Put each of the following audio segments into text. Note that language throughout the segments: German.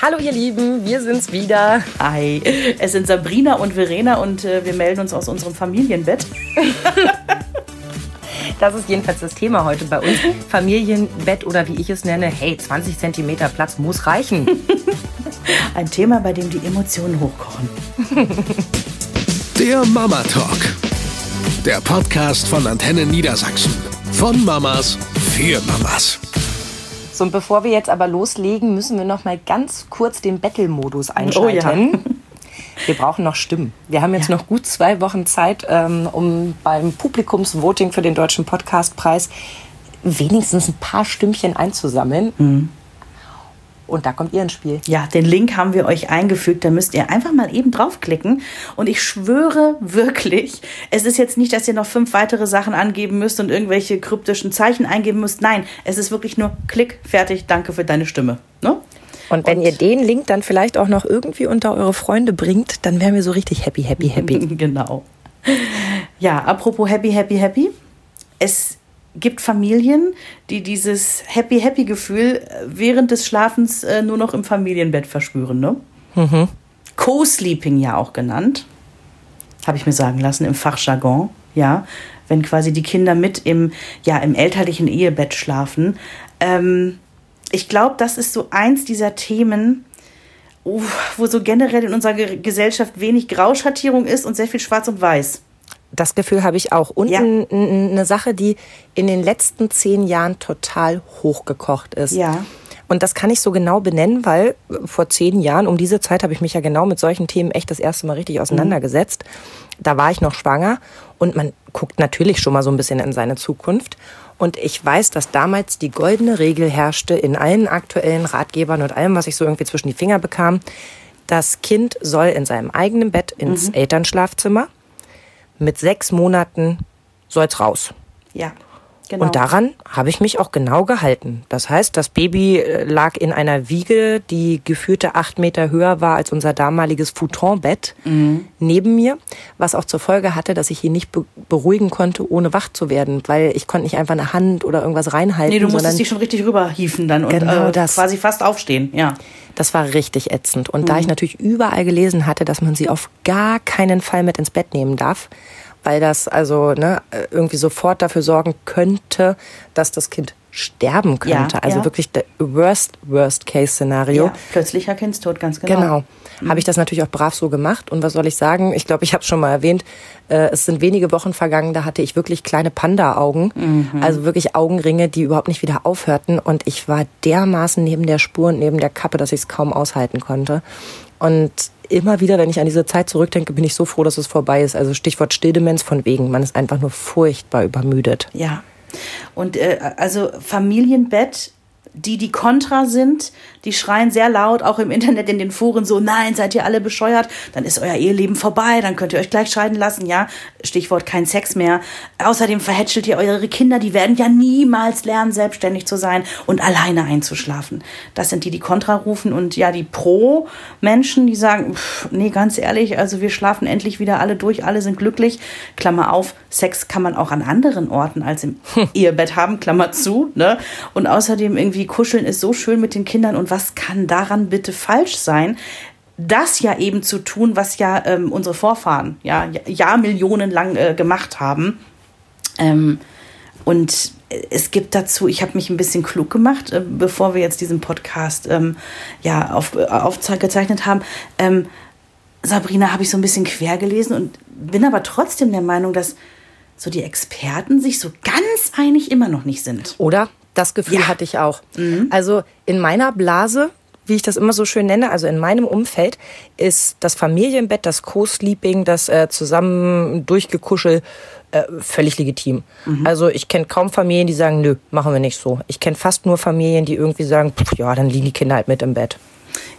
Hallo ihr Lieben, wir sind's wieder. Hi, es sind Sabrina und Verena und äh, wir melden uns aus unserem Familienbett. Das ist jedenfalls das Thema heute bei uns. Familienbett oder wie ich es nenne, hey, 20 cm Platz muss reichen. Ein Thema, bei dem die Emotionen hochkochen. Der Mama Talk. Der Podcast von Antenne Niedersachsen. Von Mamas für Mamas. So, und bevor wir jetzt aber loslegen, müssen wir noch mal ganz kurz den Battle-Modus einschalten. Oh ja. Wir brauchen noch Stimmen. Wir haben jetzt noch gut zwei Wochen Zeit, ähm, um beim Publikumsvoting für den Deutschen Podcastpreis wenigstens ein paar Stimmchen einzusammeln. Mhm. Und da kommt ihr ins Spiel. Ja, den Link haben wir euch eingefügt. Da müsst ihr einfach mal eben draufklicken. Und ich schwöre wirklich, es ist jetzt nicht, dass ihr noch fünf weitere Sachen angeben müsst und irgendwelche kryptischen Zeichen eingeben müsst. Nein, es ist wirklich nur Klick, fertig, danke für deine Stimme. Ne? Und wenn Und- ihr den Link dann vielleicht auch noch irgendwie unter eure Freunde bringt, dann wären wir so richtig happy, happy, happy. genau. Ja, apropos happy, happy, happy. Es gibt Familien, die dieses happy, happy Gefühl äh, während des Schlafens äh, nur noch im Familienbett verspüren, ne? Co-Sleeping ja auch genannt. Habe ich mir sagen lassen im Fachjargon, ja. Wenn quasi die Kinder mit im, ja, im elterlichen Ehebett schlafen. Ähm, ich glaube, das ist so eins dieser Themen, wo so generell in unserer Ge Gesellschaft wenig Grauschattierung ist und sehr viel Schwarz und Weiß. Das Gefühl habe ich auch. Und Ja. eine Sache, die in den letzten zehn Jahren total hochgekocht ist. Ja. Und das kann ich so genau benennen, weil äh, vor zehn Jahren, um diese Zeit, habe ich mich ja genau mit solchen Themen echt das erste Mal richtig auseinandergesetzt. Da war ich noch schwanger und man guckt natürlich schon mal so ein bisschen in seine Zukunft. Und ich weiß, dass damals die goldene Regel herrschte in allen aktuellen Ratgebern und allem, was ich so irgendwie zwischen die Finger bekam. Das Kind soll in seinem eigenen Bett ins Elternschlafzimmer. Mit sechs Monaten soll's raus. Ja. Genau. Und daran habe ich mich auch genau gehalten. Das heißt, das Baby äh, lag in einer Wiege, die geführte acht Meter höher war als unser damaliges Futonbett Mhm. neben mir, was auch zur Folge hatte, dass ich ihn nicht be beruhigen konnte, ohne wach zu werden, weil ich konnte nicht einfach eine Hand oder irgendwas reinhalten, Nee, du musstest dich schon richtig rüberhieven dann und Genau äh, das. quasi fast aufstehen, ja. das war richtig ätzend. Und Mhm. da ich natürlich überall gelesen hatte, dass man sie auf gar keinen Fall mit ins Bett nehmen darf, weil das also ne, irgendwie sofort dafür sorgen könnte, dass das Kind sterben könnte. Ja, also ja. wirklich der worst, worst case Szenario. ja. Plötzlicher Kindstod, ganz genau. Genau. Habe ich das natürlich auch brav so gemacht. Und was soll ich sagen? Ich glaube, ich habe es schon mal erwähnt. Äh, es sind wenige Wochen vergangen, da hatte ich wirklich kleine Panda-Augen. Mhm. Also wirklich Augenringe, die überhaupt nicht wieder aufhörten. Und ich war dermaßen neben der Spur und neben der Kappe, dass ich es kaum aushalten konnte. Und immer wieder, wenn ich an diese Zeit zurückdenke, bin ich so froh, dass es vorbei ist. Also Stichwort Stilldemenz von wegen. Man ist einfach nur furchtbar übermüdet. Ja. Und äh, also Familienbett, die, die kontra sind, die schreien sehr laut, auch im Internet, in den Foren so, nein, seid ihr alle bescheuert, dann ist euer Eheleben vorbei, dann könnt ihr euch gleich scheiden lassen, ja. Stichwort kein Sex mehr. Außerdem verhätschelt ihr eure Kinder, die werden ja niemals lernen, selbstständig zu sein und alleine einzuschlafen. Das sind die, die kontra rufen und ja, die Pro-Menschen, die sagen, pff, nee, ganz ehrlich, also wir schlafen endlich wieder alle durch, alle sind glücklich. Klammer auf, Sex kann man auch an anderen Orten als im Ehebett haben, Klammer zu. Ne? Und außerdem irgendwie kuscheln ist so schön mit den Kindern und was kann daran bitte falsch sein? Das ja eben zu tun, was ja ähm, unsere Vorfahren ja, Jahrmillionen lang äh, gemacht haben. Ähm, und es gibt dazu, ich habe mich ein bisschen klug gemacht, äh, bevor wir jetzt diesen Podcast ähm, ja, auf, äh, aufgezeichnet haben. Ähm, Sabrina habe ich so ein bisschen quer gelesen und bin aber trotzdem der Meinung, dass so die Experten sich so ganz einig immer noch nicht sind. Oder? Das Gefühl Ja. Mhm. hatte ich auch. Also in meiner Blase, wie ich das immer so schön nenne, also in meinem Umfeld, ist das Familienbett, das Co-Sleeping, das äh, zusammen durchgekuschel äh, völlig legitim. Mhm. Also ich kenne kaum Familien, die sagen, nö, machen wir nicht so. Ich kenne fast nur Familien, die irgendwie sagen, pff, ja, dann liegen die Kinder halt mit im Bett.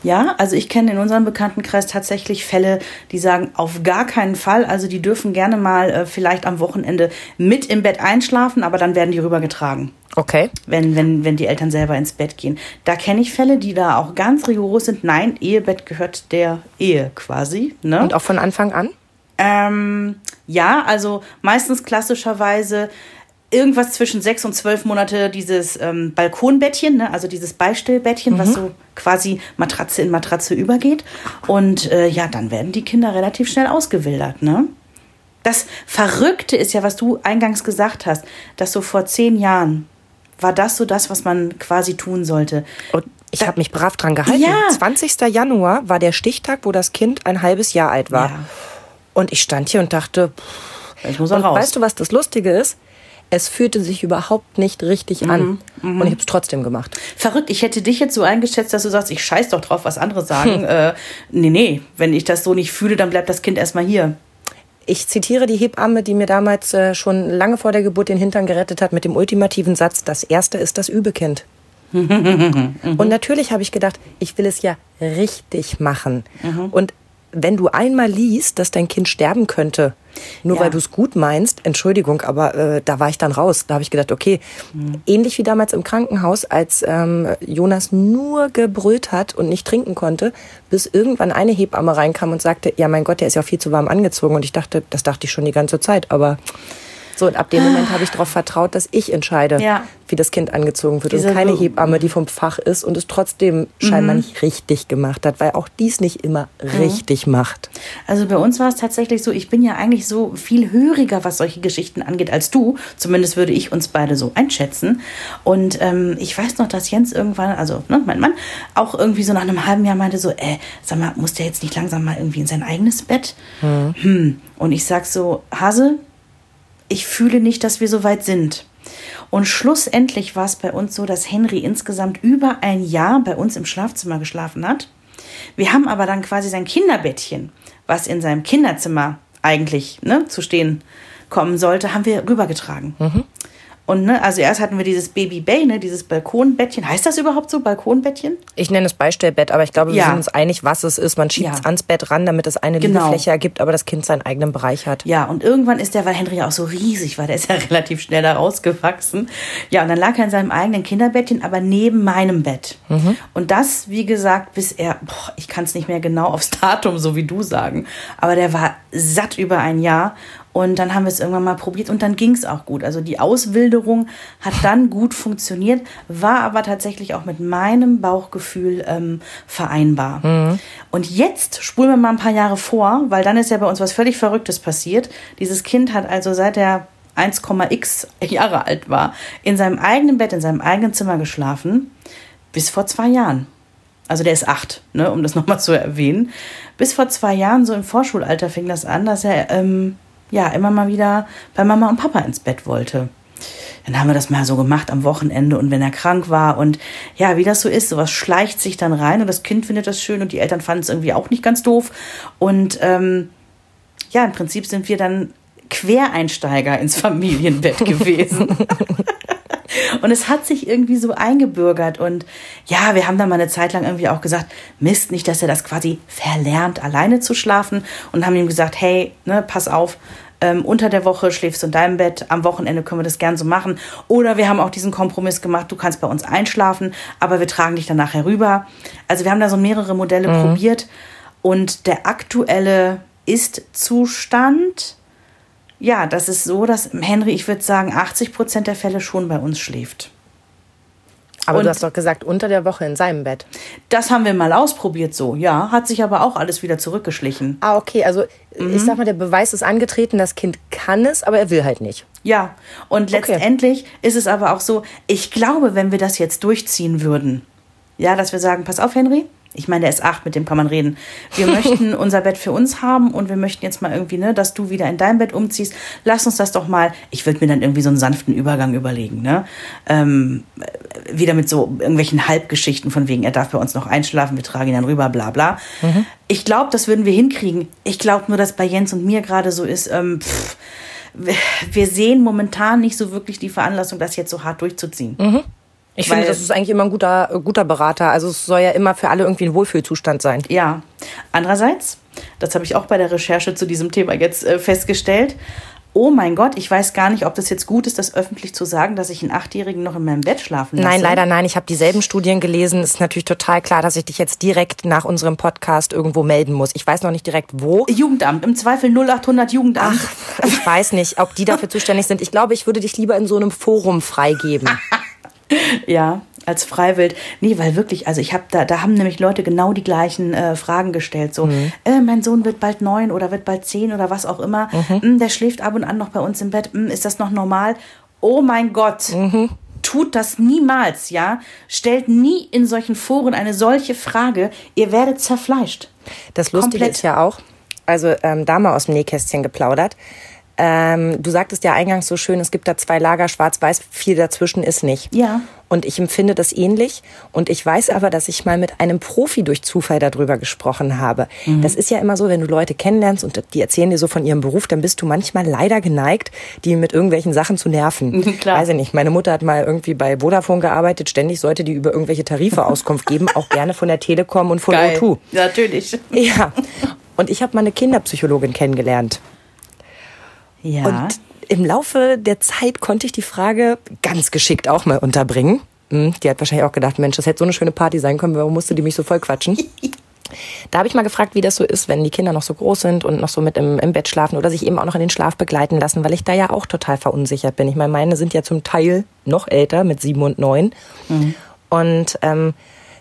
Ja, also ich kenne in unserem Bekanntenkreis tatsächlich Fälle, die sagen, auf gar keinen Fall. Also die dürfen gerne mal äh, vielleicht am Wochenende mit im Bett einschlafen, aber dann werden die rübergetragen. Okay. wenn, wenn, wenn die Eltern selber ins Bett gehen. Da kenne ich Fälle, die da auch ganz rigoros sind. Nein, Ehebett gehört der Ehe quasi. Ne? Und auch von Anfang an? Ähm, ja, also meistens klassischerweise irgendwas zwischen sechs und zwölf Monate dieses ähm, Balkonbettchen, ne? also dieses Beistellbettchen, was so quasi Matratze in Matratze übergeht. Und äh, ja, dann werden die Kinder relativ schnell ausgewildert. Ne? Das Verrückte ist ja, was du eingangs gesagt hast, dass so vor zehn Jahren war das so das, was man quasi tun sollte. Und ich habe mich brav dran gehalten. Ja. 20. Januar war der Stichtag, wo das Kind ein halbes Jahr alt war. Ja. Und ich stand hier und dachte, Ich muss und auch raus. weißt du, was das Lustige ist? Es fühlte sich überhaupt nicht richtig Mhm. an. Und ich habe es trotzdem gemacht. Verrückt, ich hätte dich jetzt so eingeschätzt, dass du sagst, ich scheiß doch drauf, was andere Hm. sagen. Äh, nee, nee, wenn ich das so nicht fühle, dann bleibt das Kind erstmal hier. Ich zitiere die Hebamme, die mir damals äh, schon lange vor der Geburt den Hintern gerettet hat, mit dem ultimativen Satz, das Erste ist das Übekind. Und natürlich habe ich gedacht, ich will es ja richtig machen. Und wenn du einmal liest, dass dein Kind sterben könnte, nur Ja. weil du es gut meinst, Entschuldigung, aber äh, da war ich dann raus. Da habe ich gedacht, okay, ähnlich wie damals im Krankenhaus, als ähm, Jonas nur gebrüllt hat und nicht trinken konnte, bis irgendwann eine Hebamme reinkam und sagte, ja mein Gott, der ist ja viel zu warm angezogen. Und ich dachte, das dachte ich schon die ganze Zeit, aber so, und ab dem Moment habe ich darauf vertraut, dass ich entscheide, Ja. wie das Kind angezogen wird. Diese und keine Hebamme, die vom Fach ist und es trotzdem scheinbar nicht richtig gemacht hat, weil auch dies nicht immer richtig macht. Also bei uns war es tatsächlich so, ich bin ja eigentlich so viel höriger, was solche Geschichten angeht, als du. Zumindest würde ich uns beide so einschätzen. Und ähm, ich weiß noch, dass Jens irgendwann, also ne, mein Mann, auch irgendwie so nach einem halben Jahr meinte so, äh, sag mal, muss der jetzt nicht langsam mal irgendwie in sein eigenes Bett? Hm. Und ich sag so, Hase, ich fühle nicht, dass wir so weit sind. Und schlussendlich war es bei uns so, dass Henry insgesamt über ein Jahr bei uns im Schlafzimmer geschlafen hat. Wir haben aber dann quasi sein Kinderbettchen, was in seinem Kinderzimmer eigentlich ne, zu stehen kommen sollte, haben wir rübergetragen. Und ne, also erst hatten wir dieses Baby Bay, ne, dieses Balkonbettchen. Heißt das überhaupt so, Balkonbettchen? Ich nenne es Beistellbett, aber ich glaube, wir Ja. sind uns einig, was es ist. Man schiebt es Ja. ans Bett ran, damit es eine Genau. Liegefläche ergibt, aber das Kind seinen eigenen Bereich hat. Ja, und irgendwann ist der, weil Henry ja auch so riesig war, der ist ja relativ schnell da rausgewachsen. Ja, und dann lag er in seinem eigenen Kinderbettchen, aber neben meinem Bett. Und das, wie gesagt, bis er, boah, ich kann es nicht mehr genau aufs Datum, so wie du sagen, aber der war satt über ein Jahr. Und dann haben wir es irgendwann mal probiert und dann ging es auch gut. Also die Auswilderung hat dann gut funktioniert, war aber tatsächlich auch mit meinem Bauchgefühl ähm, vereinbar. Und jetzt spulen wir mal ein paar Jahre vor, weil dann ist ja bei uns was völlig Verrücktes passiert. Dieses Kind hat also seit er 1,x Jahre alt war, in seinem eigenen Bett, in seinem eigenen Zimmer geschlafen, bis vor zwei Jahren. Also der ist acht, ne, um das nochmal zu erwähnen. Bis vor zwei Jahren, so im Vorschulalter, fing das an, dass er ähm, ja immer mal wieder bei Mama und Papa ins Bett wollte. Dann haben wir das mal so gemacht am Wochenende und wenn er krank war und ja, wie das so ist, sowas schleicht sich dann rein und das Kind findet das schön und die Eltern fanden es irgendwie auch nicht ganz doof. Und ähm, ja, im Prinzip sind wir dann Quereinsteiger ins Familienbett gewesen. Und es hat sich irgendwie so eingebürgert. Und ja, wir haben dann mal eine Zeit lang irgendwie auch gesagt, Mist, nicht, dass er das quasi verlernt, alleine zu schlafen. Und haben ihm gesagt, hey, ne, pass auf, ähm, unter der Woche schläfst du in deinem Bett, am Wochenende können wir das gern so machen. Oder wir haben auch diesen Kompromiss gemacht, du kannst bei uns einschlafen, aber wir tragen dich dann nachher rüber. Also wir haben da so mehrere Modelle probiert. Und der aktuelle Ist-Zustand ja, das ist so, dass Henry, ich würde sagen, 80 Prozent der Fälle schon bei uns schläft. Aber Und- du hast doch gesagt, unter der Woche in seinem Bett. Das haben wir mal ausprobiert so, ja, hat sich aber auch alles wieder zurückgeschlichen. Ah, okay, also Mhm. ich sag mal, der Beweis ist angetreten, das Kind kann es, aber er will halt nicht. Ja, und letztendlich ist es aber auch so, ich glaube, wenn wir das jetzt durchziehen würden, ja, dass wir sagen, pass auf, Henry, ich meine, der ist acht, mit dem kann man reden. Wir möchten unser Bett für uns haben und wir möchten jetzt mal irgendwie, ne, dass du wieder in dein Bett umziehst. Lass uns das doch mal. Ich würde mir dann irgendwie so einen sanften Übergang überlegen, ne? Ähm, äh, wieder mit so irgendwelchen Halbgeschichten von wegen, er darf bei uns noch einschlafen, wir tragen ihn dann rüber, bla bla. Ich glaube, das würden wir hinkriegen. Ich glaube nur, dass bei Jens und mir gerade so ist, ähm, pff, wir- wir sehen momentan nicht so wirklich die Veranlassung, das jetzt so hart durchzuziehen. Ich finde, Weil- das ist eigentlich immer ein guter, äh, guter Berater. Also es soll ja immer für alle irgendwie ein Wohlfühlzustand sein. Ja. Andererseits, das habe ich auch bei der Recherche zu diesem Thema jetzt äh, festgestellt, oh mein Gott, ich weiß gar nicht, ob das jetzt gut ist, das öffentlich zu sagen, dass ich einen Achtjährigen noch in meinem Bett schlafen lasse. Nein, leider nein. Ich habe dieselben Studien gelesen. Es ist natürlich total klar, dass ich dich jetzt direkt nach unserem Podcast irgendwo melden muss. Ich weiß noch nicht direkt wo. Jugendamt, im Zweifel 0800 Jugendamt. Ach, ich weiß nicht, ob die dafür zuständig sind. Ich glaube, ich würde dich lieber in so einem Forum freigeben. ja, als Freiwild. Nee, weil wirklich, also ich habe da, da haben nämlich Leute genau die gleichen äh, Fragen gestellt. So, mhm. äh, mein Sohn wird bald neun oder wird bald zehn oder was auch immer. Mhm. Hm, der schläft ab und an noch bei uns im Bett. Hm, ist das noch normal? Oh mein Gott. Mhm. Tut das niemals, ja? Stellt nie in solchen Foren eine solche Frage. Ihr werdet zerfleischt. Das Lustige Komplett. ist ja auch, also ähm, da mal aus dem Nähkästchen geplaudert. Ähm, du sagtest ja eingangs so schön, es gibt da zwei Lager, schwarz-weiß, viel dazwischen ist nicht. Ja. Und ich empfinde das ähnlich. Und ich weiß aber, dass ich mal mit einem Profi durch Zufall darüber gesprochen habe. Mhm. Das ist ja immer so, wenn du Leute kennenlernst und die erzählen dir so von ihrem Beruf, dann bist du manchmal leider geneigt, die mit irgendwelchen Sachen zu nerven. Klar. Weiß ich nicht. Meine Mutter hat mal irgendwie bei Vodafone gearbeitet. Ständig sollte die über irgendwelche Tarife Auskunft geben, auch gerne von der Telekom und von Geil. O2. Natürlich. Ja. Und ich habe mal eine Kinderpsychologin kennengelernt. Ja. Und im Laufe der Zeit konnte ich die Frage ganz geschickt auch mal unterbringen. Hm, die hat wahrscheinlich auch gedacht, Mensch, das hätte so eine schöne Party sein können, warum musste die mich so voll quatschen? Da habe ich mal gefragt, wie das so ist, wenn die Kinder noch so groß sind und noch so mit im, im Bett schlafen oder sich eben auch noch in den Schlaf begleiten lassen, weil ich da ja auch total verunsichert bin. Ich meine, meine sind ja zum Teil noch älter, mit sieben und neun. Mhm. Und ähm,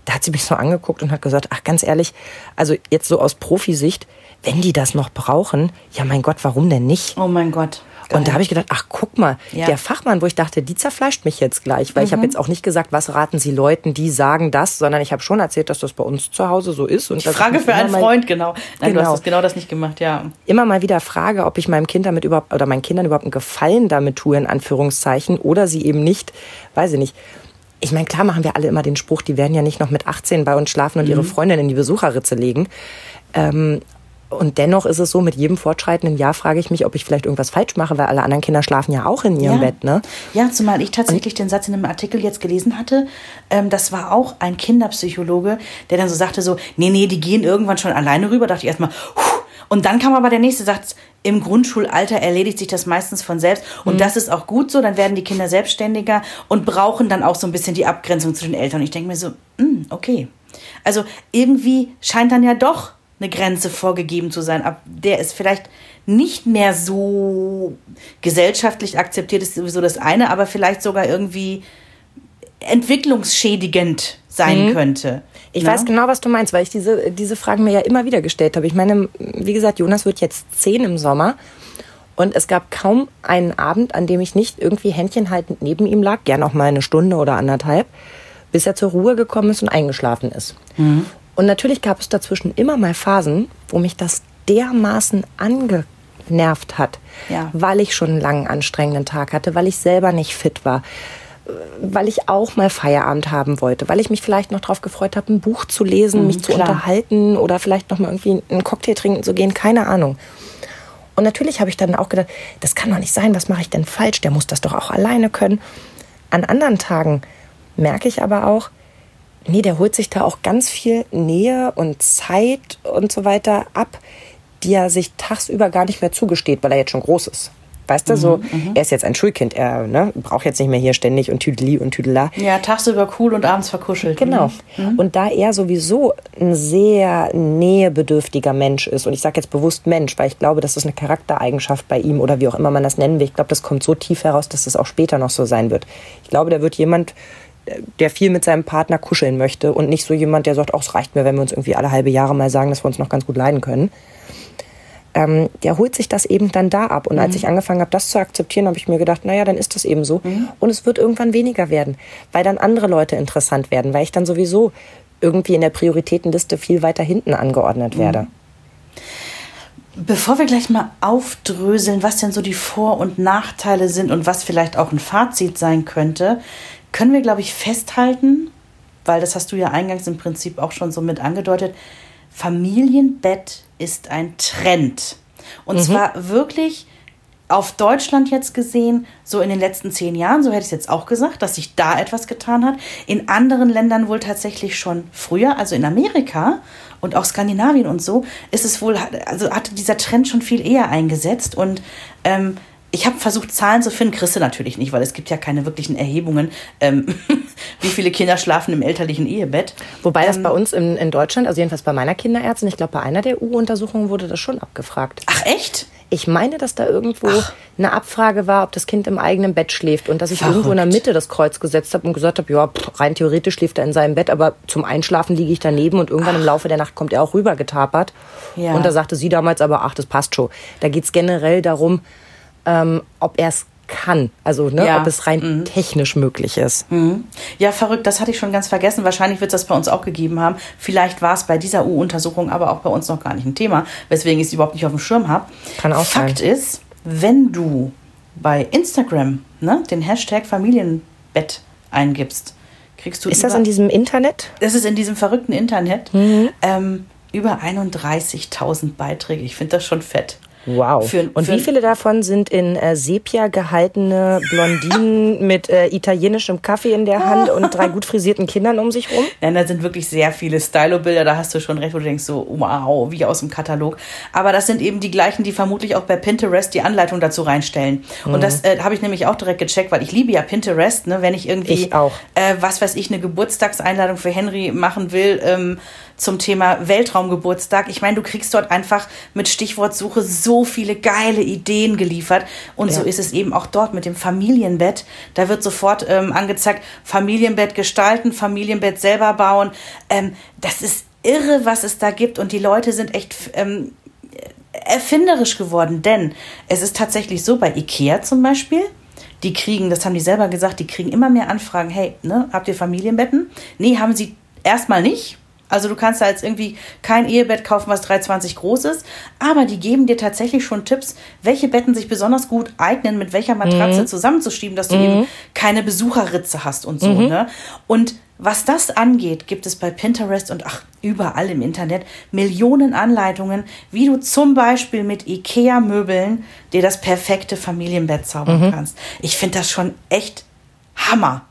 da hat sie mich so angeguckt und hat gesagt, ach ganz ehrlich, also jetzt so aus Profisicht, wenn die das noch brauchen, ja mein Gott, warum denn nicht? Oh mein Gott. Geil. Und da habe ich gedacht, ach guck mal, ja. der Fachmann, wo ich dachte, die zerfleischt mich jetzt gleich, weil mhm. ich habe jetzt auch nicht gesagt, was raten Sie Leuten, die sagen das, sondern ich habe schon erzählt, dass das bei uns zu Hause so ist. Und ich frage für einen Freund, genau. Nein, genau. du hast das, genau das nicht gemacht, ja. Immer mal wieder frage, ob ich meinem Kind damit überhaupt oder meinen Kindern überhaupt einen Gefallen damit tue, in Anführungszeichen, oder sie eben nicht, weiß ich nicht. Ich meine, klar machen wir alle immer den Spruch, die werden ja nicht noch mit 18 bei uns schlafen und mhm. ihre Freundin in die Besucherritze legen. Ähm, und dennoch ist es so, mit jedem fortschreitenden Jahr frage ich mich, ob ich vielleicht irgendwas falsch mache, weil alle anderen Kinder schlafen ja auch in ihrem ja. Bett, ne? Ja, zumal ich tatsächlich und den Satz in einem Artikel jetzt gelesen hatte. Ähm, das war auch ein Kinderpsychologe, der dann so sagte so, nee, nee, die gehen irgendwann schon alleine rüber. Dachte ich erstmal, und dann kam aber der nächste Satz, im Grundschulalter erledigt sich das meistens von selbst. Und mhm. das ist auch gut so, dann werden die Kinder selbstständiger und brauchen dann auch so ein bisschen die Abgrenzung zu den Eltern. Und ich denke mir so, mh, hm, okay. Also irgendwie scheint dann ja doch eine Grenze vorgegeben zu sein, ab der es vielleicht nicht mehr so gesellschaftlich akzeptiert ist, sowieso das eine, aber vielleicht sogar irgendwie entwicklungsschädigend sein mhm. könnte. Ich Na? weiß genau, was du meinst, weil ich diese, diese Fragen mir ja immer wieder gestellt habe. Ich meine, wie gesagt, Jonas wird jetzt zehn im Sommer. Und es gab kaum einen Abend, an dem ich nicht irgendwie händchenhaltend neben ihm lag, gern auch mal eine Stunde oder anderthalb, bis er zur Ruhe gekommen ist und eingeschlafen ist. Mhm. Und natürlich gab es dazwischen immer mal Phasen, wo mich das dermaßen angenervt hat, ja. weil ich schon einen langen, anstrengenden Tag hatte, weil ich selber nicht fit war, weil ich auch mal Feierabend haben wollte, weil ich mich vielleicht noch darauf gefreut habe, ein Buch zu lesen, mhm, mich zu klar. unterhalten oder vielleicht noch mal irgendwie einen Cocktail trinken zu gehen, keine Ahnung. Und natürlich habe ich dann auch gedacht, das kann doch nicht sein, was mache ich denn falsch? Der muss das doch auch alleine können. An anderen Tagen merke ich aber auch, nee, der holt sich da auch ganz viel Nähe und Zeit und so weiter ab, die er sich tagsüber gar nicht mehr zugesteht, weil er jetzt schon groß ist. Weißt du, so, mhm, mhm. er ist jetzt ein Schulkind, er ne, braucht jetzt nicht mehr hier ständig und Tüdeli und Tüdela. Ja, tagsüber cool und abends verkuschelt. Genau. Mhm. Und da er sowieso ein sehr nähebedürftiger Mensch ist, und ich sage jetzt bewusst Mensch, weil ich glaube, das ist eine Charaktereigenschaft bei ihm oder wie auch immer man das nennen will. Ich glaube, das kommt so tief heraus, dass das auch später noch so sein wird. Ich glaube, der wird jemand, der viel mit seinem Partner kuscheln möchte und nicht so jemand, der sagt, auch es reicht mir, wenn wir uns irgendwie alle halbe Jahre mal sagen, dass wir uns noch ganz gut leiden können. Ähm, der holt sich das eben dann da ab. Und mhm. als ich angefangen habe, das zu akzeptieren, habe ich mir gedacht, naja, dann ist das eben so. Mhm. Und es wird irgendwann weniger werden, weil dann andere Leute interessant werden, weil ich dann sowieso irgendwie in der Prioritätenliste viel weiter hinten angeordnet mhm. werde. Bevor wir gleich mal aufdröseln, was denn so die Vor- und Nachteile sind und was vielleicht auch ein Fazit sein könnte, können wir, glaube ich, festhalten, weil das hast du ja eingangs im Prinzip auch schon so mit angedeutet, Familienbett ist ein Trend. Und mhm. zwar wirklich auf Deutschland jetzt gesehen, so in den letzten zehn Jahren, so hätte ich es jetzt auch gesagt, dass sich da etwas getan hat. In anderen Ländern wohl tatsächlich schon früher, also in Amerika und auch Skandinavien und so, ist es wohl, also hatte dieser Trend schon viel eher eingesetzt und ähm, ich habe versucht, Zahlen zu finden, kriegst du natürlich nicht, weil es gibt ja keine wirklichen Erhebungen, ähm, wie viele Kinder schlafen im elterlichen Ehebett. Wobei das bei uns in, in Deutschland, also jedenfalls bei meiner Kinderärztin, ich glaube, bei einer der EU-Untersuchungen wurde das schon abgefragt. Ach echt? Ich meine, dass da irgendwo Ach. eine Abfrage war, ob das Kind im eigenen Bett schläft und dass ich irgendwo in der Verrückt. Mitte das Kreuz gesetzt habe und gesagt habe, ja, pff, rein theoretisch schläft er in seinem Bett, aber zum Einschlafen liege ich daneben und irgendwann im Laufe der Nacht kommt er auch rüber getapert. Ja. Und da sagte sie damals aber, ach, das passt schon. Da geht's generell darum, ähm, ob er es kann, also ne, Ja. Mhm. ob es rein technisch möglich ist. Ja, verrückt, das hatte ich schon ganz vergessen. Wahrscheinlich wird es das bei uns auch gegeben haben. Vielleicht war es bei dieser EU-Untersuchung aber auch bei uns noch gar nicht ein Thema, weswegen ich es überhaupt nicht auf dem Schirm habe. Kann auch Fakt sein. ist, wenn du bei Instagram ne, den Hashtag Familienbett eingibst, kriegst du Ist das über- in diesem Internet? das ist in diesem verrückten Internet Mhm. ähm, über 31.000 Beiträge. Ich finde das schon fett. Wow. Für- und für- wie viele davon sind in äh, Sepia gehaltene Blondinen mit äh, italienischem Kaffee in der Hand und drei gut frisierten Kindern um sich rum? Nein, da sind wirklich sehr viele Stylo-Bilder, da hast du schon recht, wo du denkst so, wow, wie aus dem Katalog. Aber das sind eben die gleichen, die vermutlich auch bei Pinterest die Anleitung dazu reinstellen. Und das äh, habe ich nämlich auch direkt gecheckt, weil ich liebe ja Pinterest, ne, wenn ich irgendwie, Ich auch. Äh, was weiß ich, eine Geburtstagseinladung für Henry machen will ähm, zum Thema Weltraumgeburtstag. Ich meine, du kriegst dort einfach mit Stichwortsuche so viele geile Ideen geliefert. Und so Ja. ist es eben auch dort mit dem Familienbett. Da wird sofort ähm, angezeigt, Familienbett gestalten, Familienbett selber bauen. Ähm, das ist irre, was es da gibt. Und die Leute sind echt ähm, erfinderisch geworden. Denn es ist tatsächlich so, bei Ikea zum Beispiel, die kriegen, das haben die selber gesagt, die kriegen immer mehr Anfragen. Hey, ne, habt ihr Familienbetten? Nee, haben sie erstmal nicht. Also du kannst da jetzt irgendwie kein Ehebett kaufen, was 320 groß ist, aber die geben dir tatsächlich schon Tipps, welche Betten sich besonders gut eignen, mit welcher Matratze zusammenzuschieben, dass du eben keine Besucherritze hast und so. Ne? Und was das angeht, gibt es bei Pinterest und ach, überall im Internet Millionen Anleitungen, wie du zum Beispiel mit IKEA-Möbeln dir das perfekte Familienbett zaubern kannst. Ich finde das schon echt Hammer.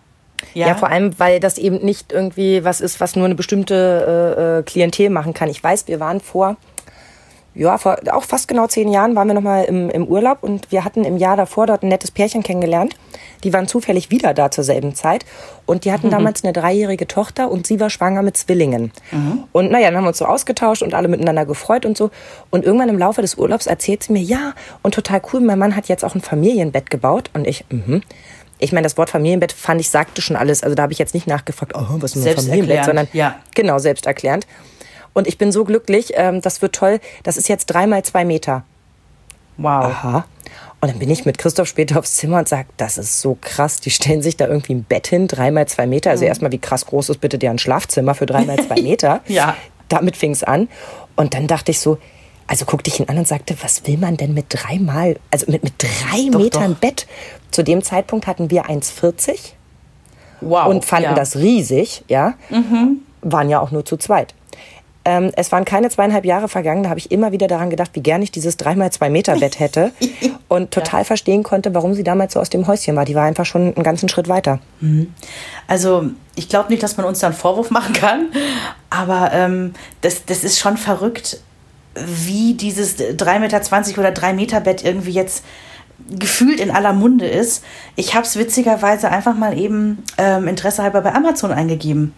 Ja. vor allem, weil das eben nicht irgendwie was ist, was nur eine bestimmte äh, äh, Klientel machen kann. Ich weiß, wir waren vor, ja, vor auch fast genau zehn Jahren waren wir nochmal im, im Urlaub und wir hatten im Jahr davor dort ein nettes Pärchen kennengelernt. Die waren zufällig wieder da zur selben Zeit und die hatten damals eine dreijährige Tochter und sie war schwanger mit Zwillingen. Und naja, dann haben wir uns so ausgetauscht und alle miteinander gefreut und so. Und irgendwann im Laufe des Urlaubs erzählt sie mir, ja, und total cool, mein Mann hat jetzt auch ein Familienbett gebaut und ich, mhm. Ich meine, das Wort Familienbett fand ich sagte schon alles. Also da habe ich jetzt nicht nachgefragt, oh, was ist ein Familienbett, sondern ja. genau selbsterklärend. Und ich bin so glücklich, ähm, das wird toll. Das ist jetzt dreimal zwei Meter. Wow. Aha. Und dann bin ich mit Christoph später aufs Zimmer und sage, das ist so krass. Die stellen sich da irgendwie ein Bett hin, dreimal zwei Meter. Also erstmal, wie krass groß ist bitte deren Schlafzimmer für dreimal zwei Meter? Ja. Damit fing es an. Und dann dachte ich so, also guckte ich ihn an und sagte, was will man denn mit dreimal, also mit, mit drei Doch, Metern doch. Bett? Zu dem Zeitpunkt hatten wir 1,40 Wow. und fanden ja. Mhm. das riesig, ja. Waren ja auch nur zu zweit. Ähm, es waren keine zweieinhalb Jahre vergangen, da habe ich immer wieder daran gedacht, wie gern ich dieses dreimal zwei Meter Bett hätte und total verstehen konnte, warum sie damals so aus dem Häuschen war. Die war einfach schon einen ganzen Schritt weiter. Also ich glaube nicht, dass man uns da einen Vorwurf machen kann, aber ähm, das, das ist schon verrückt, wie dieses 3,20 Meter oder 3 Meter Bett irgendwie jetzt gefühlt in aller Munde ist. Ich habe es witzigerweise einfach mal eben ähm, Interesse halber bei Amazon eingegeben.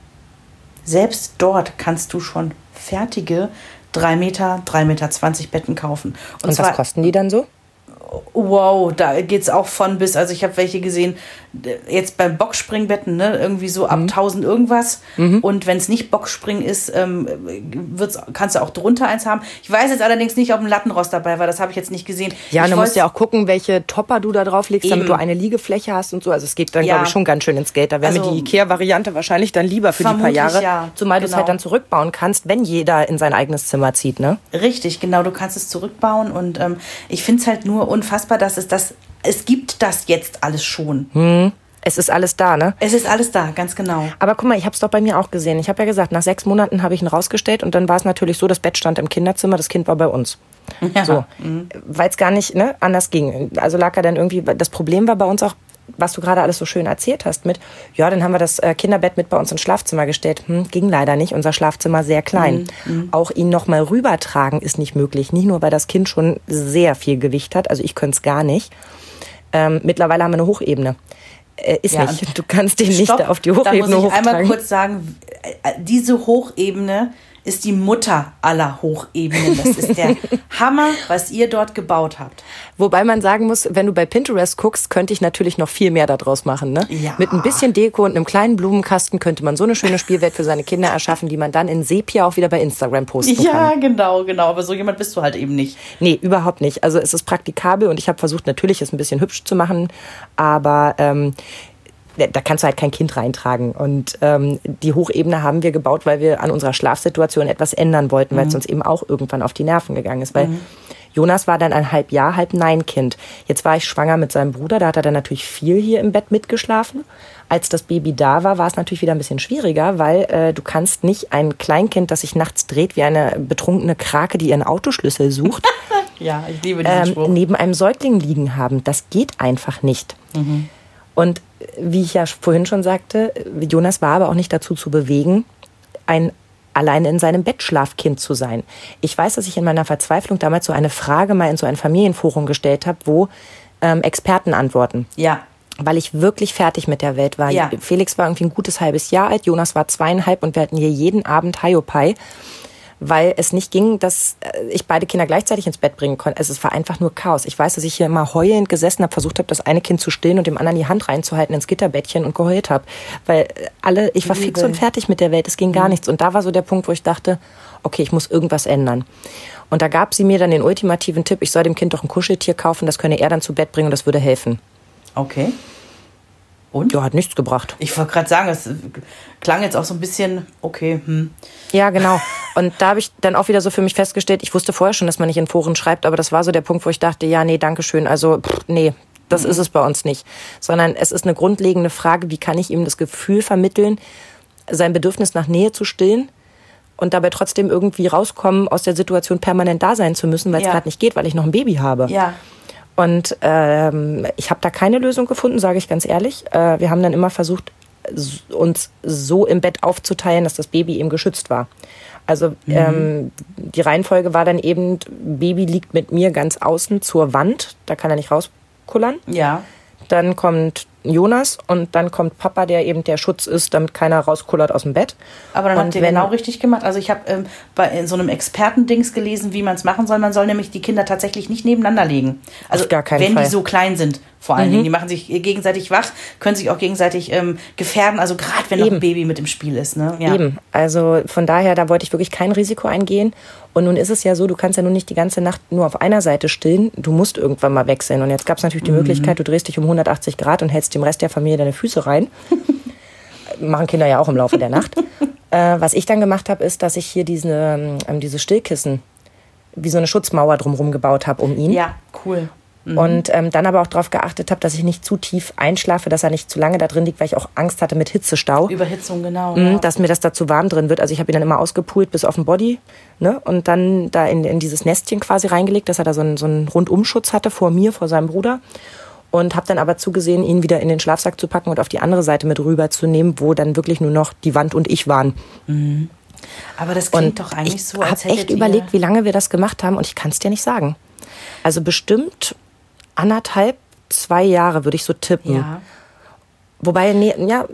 Selbst dort kannst du schon fertige 3 Meter, 3,20 Meter Betten kaufen. Und, was kosten die dann so? Wow, da geht's auch von bis. Also ich habe welche gesehen, jetzt beim Boxspringbetten, ne, irgendwie so Mhm. ab 1000 irgendwas. Und wenn es nicht Boxspringen ist, ähm, wird's, kannst du auch drunter eins haben. Ich weiß jetzt allerdings nicht, ob ein Lattenrost dabei war. Das habe ich jetzt nicht gesehen. Ja, ich du musst ja auch gucken, welche Topper du da drauf legst, damit Eben. du eine Liegefläche hast und so. Also es geht dann, Ja. glaube ich, schon ganz schön ins Geld. Da wäre mir Also- die Ikea-Variante wahrscheinlich dann lieber für die paar Jahre. ja, Zumal du es genau. halt dann zurückbauen kannst, wenn jeder in sein eigenes Zimmer zieht, ne? Richtig, genau. Du kannst es zurückbauen und ähm, ich finde es halt nur unfassbar, dass es das, es gibt das jetzt alles schon. Es ist alles da, ne? Es ist alles da, ganz genau. Aber guck mal, ich habe es doch bei mir auch gesehen. Ich habe ja gesagt, nach sechs Monaten habe ich ihn rausgestellt und dann war es natürlich so, das Bett stand im Kinderzimmer, das Kind war bei uns. Ja. So, weil es gar nicht ne, anders ging. Also lag er dann irgendwie, das Problem war bei uns auch, was du gerade alles so schön erzählt hast mit, ja, dann haben wir das äh, Kinderbett mit bei uns ins Schlafzimmer gestellt. Hm, ging leider nicht, unser Schlafzimmer sehr klein. Auch ihn nochmal rübertragen ist nicht möglich. Nicht nur, weil das Kind schon sehr viel Gewicht hat, also ich könnte es gar nicht. Ähm, mittlerweile haben wir eine Hochebene. Äh, ist Ja, nicht. Du kannst den nicht Stopp, auf die da Hochebene muss ich einmal hochtragen. kurz sagen, äh, diese Hochebene ist die Mutter aller Hochebenen. Das ist der Hammer, was ihr dort gebaut habt. Wobei man sagen muss, wenn du bei Pinterest guckst, könnte ich natürlich noch viel mehr daraus machen. Ne? Ja. Mit ein bisschen Deko und einem kleinen Blumenkasten könnte man so eine schöne Spielwelt für seine Kinder erschaffen, die man dann in Sepia auch wieder bei Instagram posten Ja, kann. genau, genau. Aber so jemand bist du halt eben nicht. Nee, überhaupt nicht. Also es ist praktikabel und ich habe versucht, natürlich es ein bisschen hübsch zu machen, aber ähm, da kannst du halt kein Kind reintragen. Und ähm, die Hochebene haben wir gebaut, weil wir an unserer Schlafsituation etwas ändern wollten, weil es uns eben auch irgendwann auf die Nerven gegangen ist. Weil Jonas war dann ein halb Jahr, halb Nein-Kind. Jetzt war ich schwanger mit seinem Bruder, da hat er dann natürlich viel hier im Bett mitgeschlafen. Als das Baby da war, war es natürlich wieder ein bisschen schwieriger, weil äh, du kannst nicht ein Kleinkind, das sich nachts dreht wie eine betrunkene Krake, die ihren Autoschlüssel sucht, Ja, ich liebe diesen Spruch. ähm, neben einem Säugling liegen haben. Das geht einfach nicht. Und wie ich ja vorhin schon sagte, Jonas war aber auch nicht dazu zu bewegen, ein alleine in seinem Bett Schlafkind zu sein. Ich weiß, dass ich in meiner Verzweiflung damals so eine Frage mal in so ein Familienforum gestellt habe, wo ähm, Experten antworten Ja, weil ich wirklich fertig mit der Welt war. Ja. Felix war irgendwie ein gutes halbes Jahr alt, Jonas war zweieinhalb und wir hatten hier jeden Abend Hiopai, weil es nicht ging, dass äh, ich beide Kinder gleichzeitig ins Bett bringen konnte. Es war einfach nur Chaos. Ich weiß, dass ich hier immer heulend gesessen habe, versucht habe, das eine Kind zu stillen und dem anderen die Hand reinzuhalten ins Gitterbettchen und geheult habe, weil äh, alle, ich war fix und fertig mit der Welt. Es ging gar nichts. Und da war so der Punkt, wo ich dachte, okay, ich muss irgendwas ändern. Und da gab sie mir dann den ultimativen Tipp, ich soll dem Kind doch ein Kuscheltier kaufen, das könne er dann zu Bett bringen und das würde helfen. okay. Und? Ja, hat nichts gebracht. Ich wollte gerade sagen, es klang jetzt auch so ein bisschen, okay, hm. Ja, genau. Und da habe ich dann auch wieder so für mich festgestellt, ich wusste vorher schon, dass man nicht in Foren schreibt, aber das war so der Punkt, wo ich dachte, ja, nee, danke schön. Also, pff, nee, das ist es bei uns nicht. Sondern es ist eine grundlegende Frage, wie kann ich ihm das Gefühl vermitteln, sein Bedürfnis nach Nähe zu stillen und dabei trotzdem irgendwie rauskommen, aus der Situation permanent da sein zu müssen, weil es Ja. gerade nicht geht, weil ich noch ein Baby habe. Ja. Und ähm, ich habe da keine Lösung gefunden, sage ich ganz ehrlich. Äh, wir haben dann immer versucht, uns so im Bett aufzuteilen, dass das Baby eben geschützt war. Also ähm, die Reihenfolge war dann eben, Baby liegt mit mir ganz außen zur Wand, da kann er nicht rauskullern. Ja. Dann kommt Jonas und dann kommt Papa, der eben der Schutz ist, damit keiner rauskullert aus dem Bett. Aber dann und habt ihr genau richtig gemacht. Also ich habe ähm, bei in so einem Expertendings gelesen, wie man es machen soll. Man soll nämlich die Kinder tatsächlich nicht nebeneinander legen. Also gar keinen wenn Fall. Die so klein sind, vor allen Dingen. Die machen sich gegenseitig wach, können sich auch gegenseitig ähm, gefährden. Also gerade wenn noch ein Eben. Baby mit im Spiel ist. Ne? Ja. Eben. Also von daher, da wollte ich wirklich kein Risiko eingehen. Und nun ist es ja so, du kannst ja nun nicht die ganze Nacht nur auf einer Seite stillen. Du musst irgendwann mal wechseln. Und jetzt gab es natürlich die Möglichkeit, du drehst dich um 180 Grad und hältst dem Rest der Familie deine Füße rein. Machen Kinder ja auch im Laufe der Nacht. äh, was ich dann gemacht habe, ist, dass ich hier diese, ähm, diese Stillkissen wie so eine Schutzmauer drumherum gebaut habe um ihn. Ja, cool. Und ähm, dann aber auch darauf geachtet habe, dass ich nicht zu tief einschlafe, dass er nicht zu lange da drin liegt, weil ich auch Angst hatte mit Hitzestau. Überhitzung, genau. Mhm, ja. dass mir das da zu warm drin wird. Also ich habe ihn dann immer ausgepult bis auf den Body ne? und dann da in, in dieses Nestchen quasi reingelegt, dass er da so einen, so einen Rundumschutz hatte vor mir, vor seinem Bruder. Und habe dann aber zugesehen, ihn wieder in den Schlafsack zu packen und auf die andere Seite mit rüberzunehmen, wo dann wirklich nur noch die Wand und ich waren. Aber das klingt Und doch eigentlich ich so, als habe hättet echt überlegt, wie lange wir das gemacht haben und ich kann es dir nicht sagen. Also bestimmt anderthalb, zwei Jahre würde ich so tippen. Ja. Wobei, nee, ja,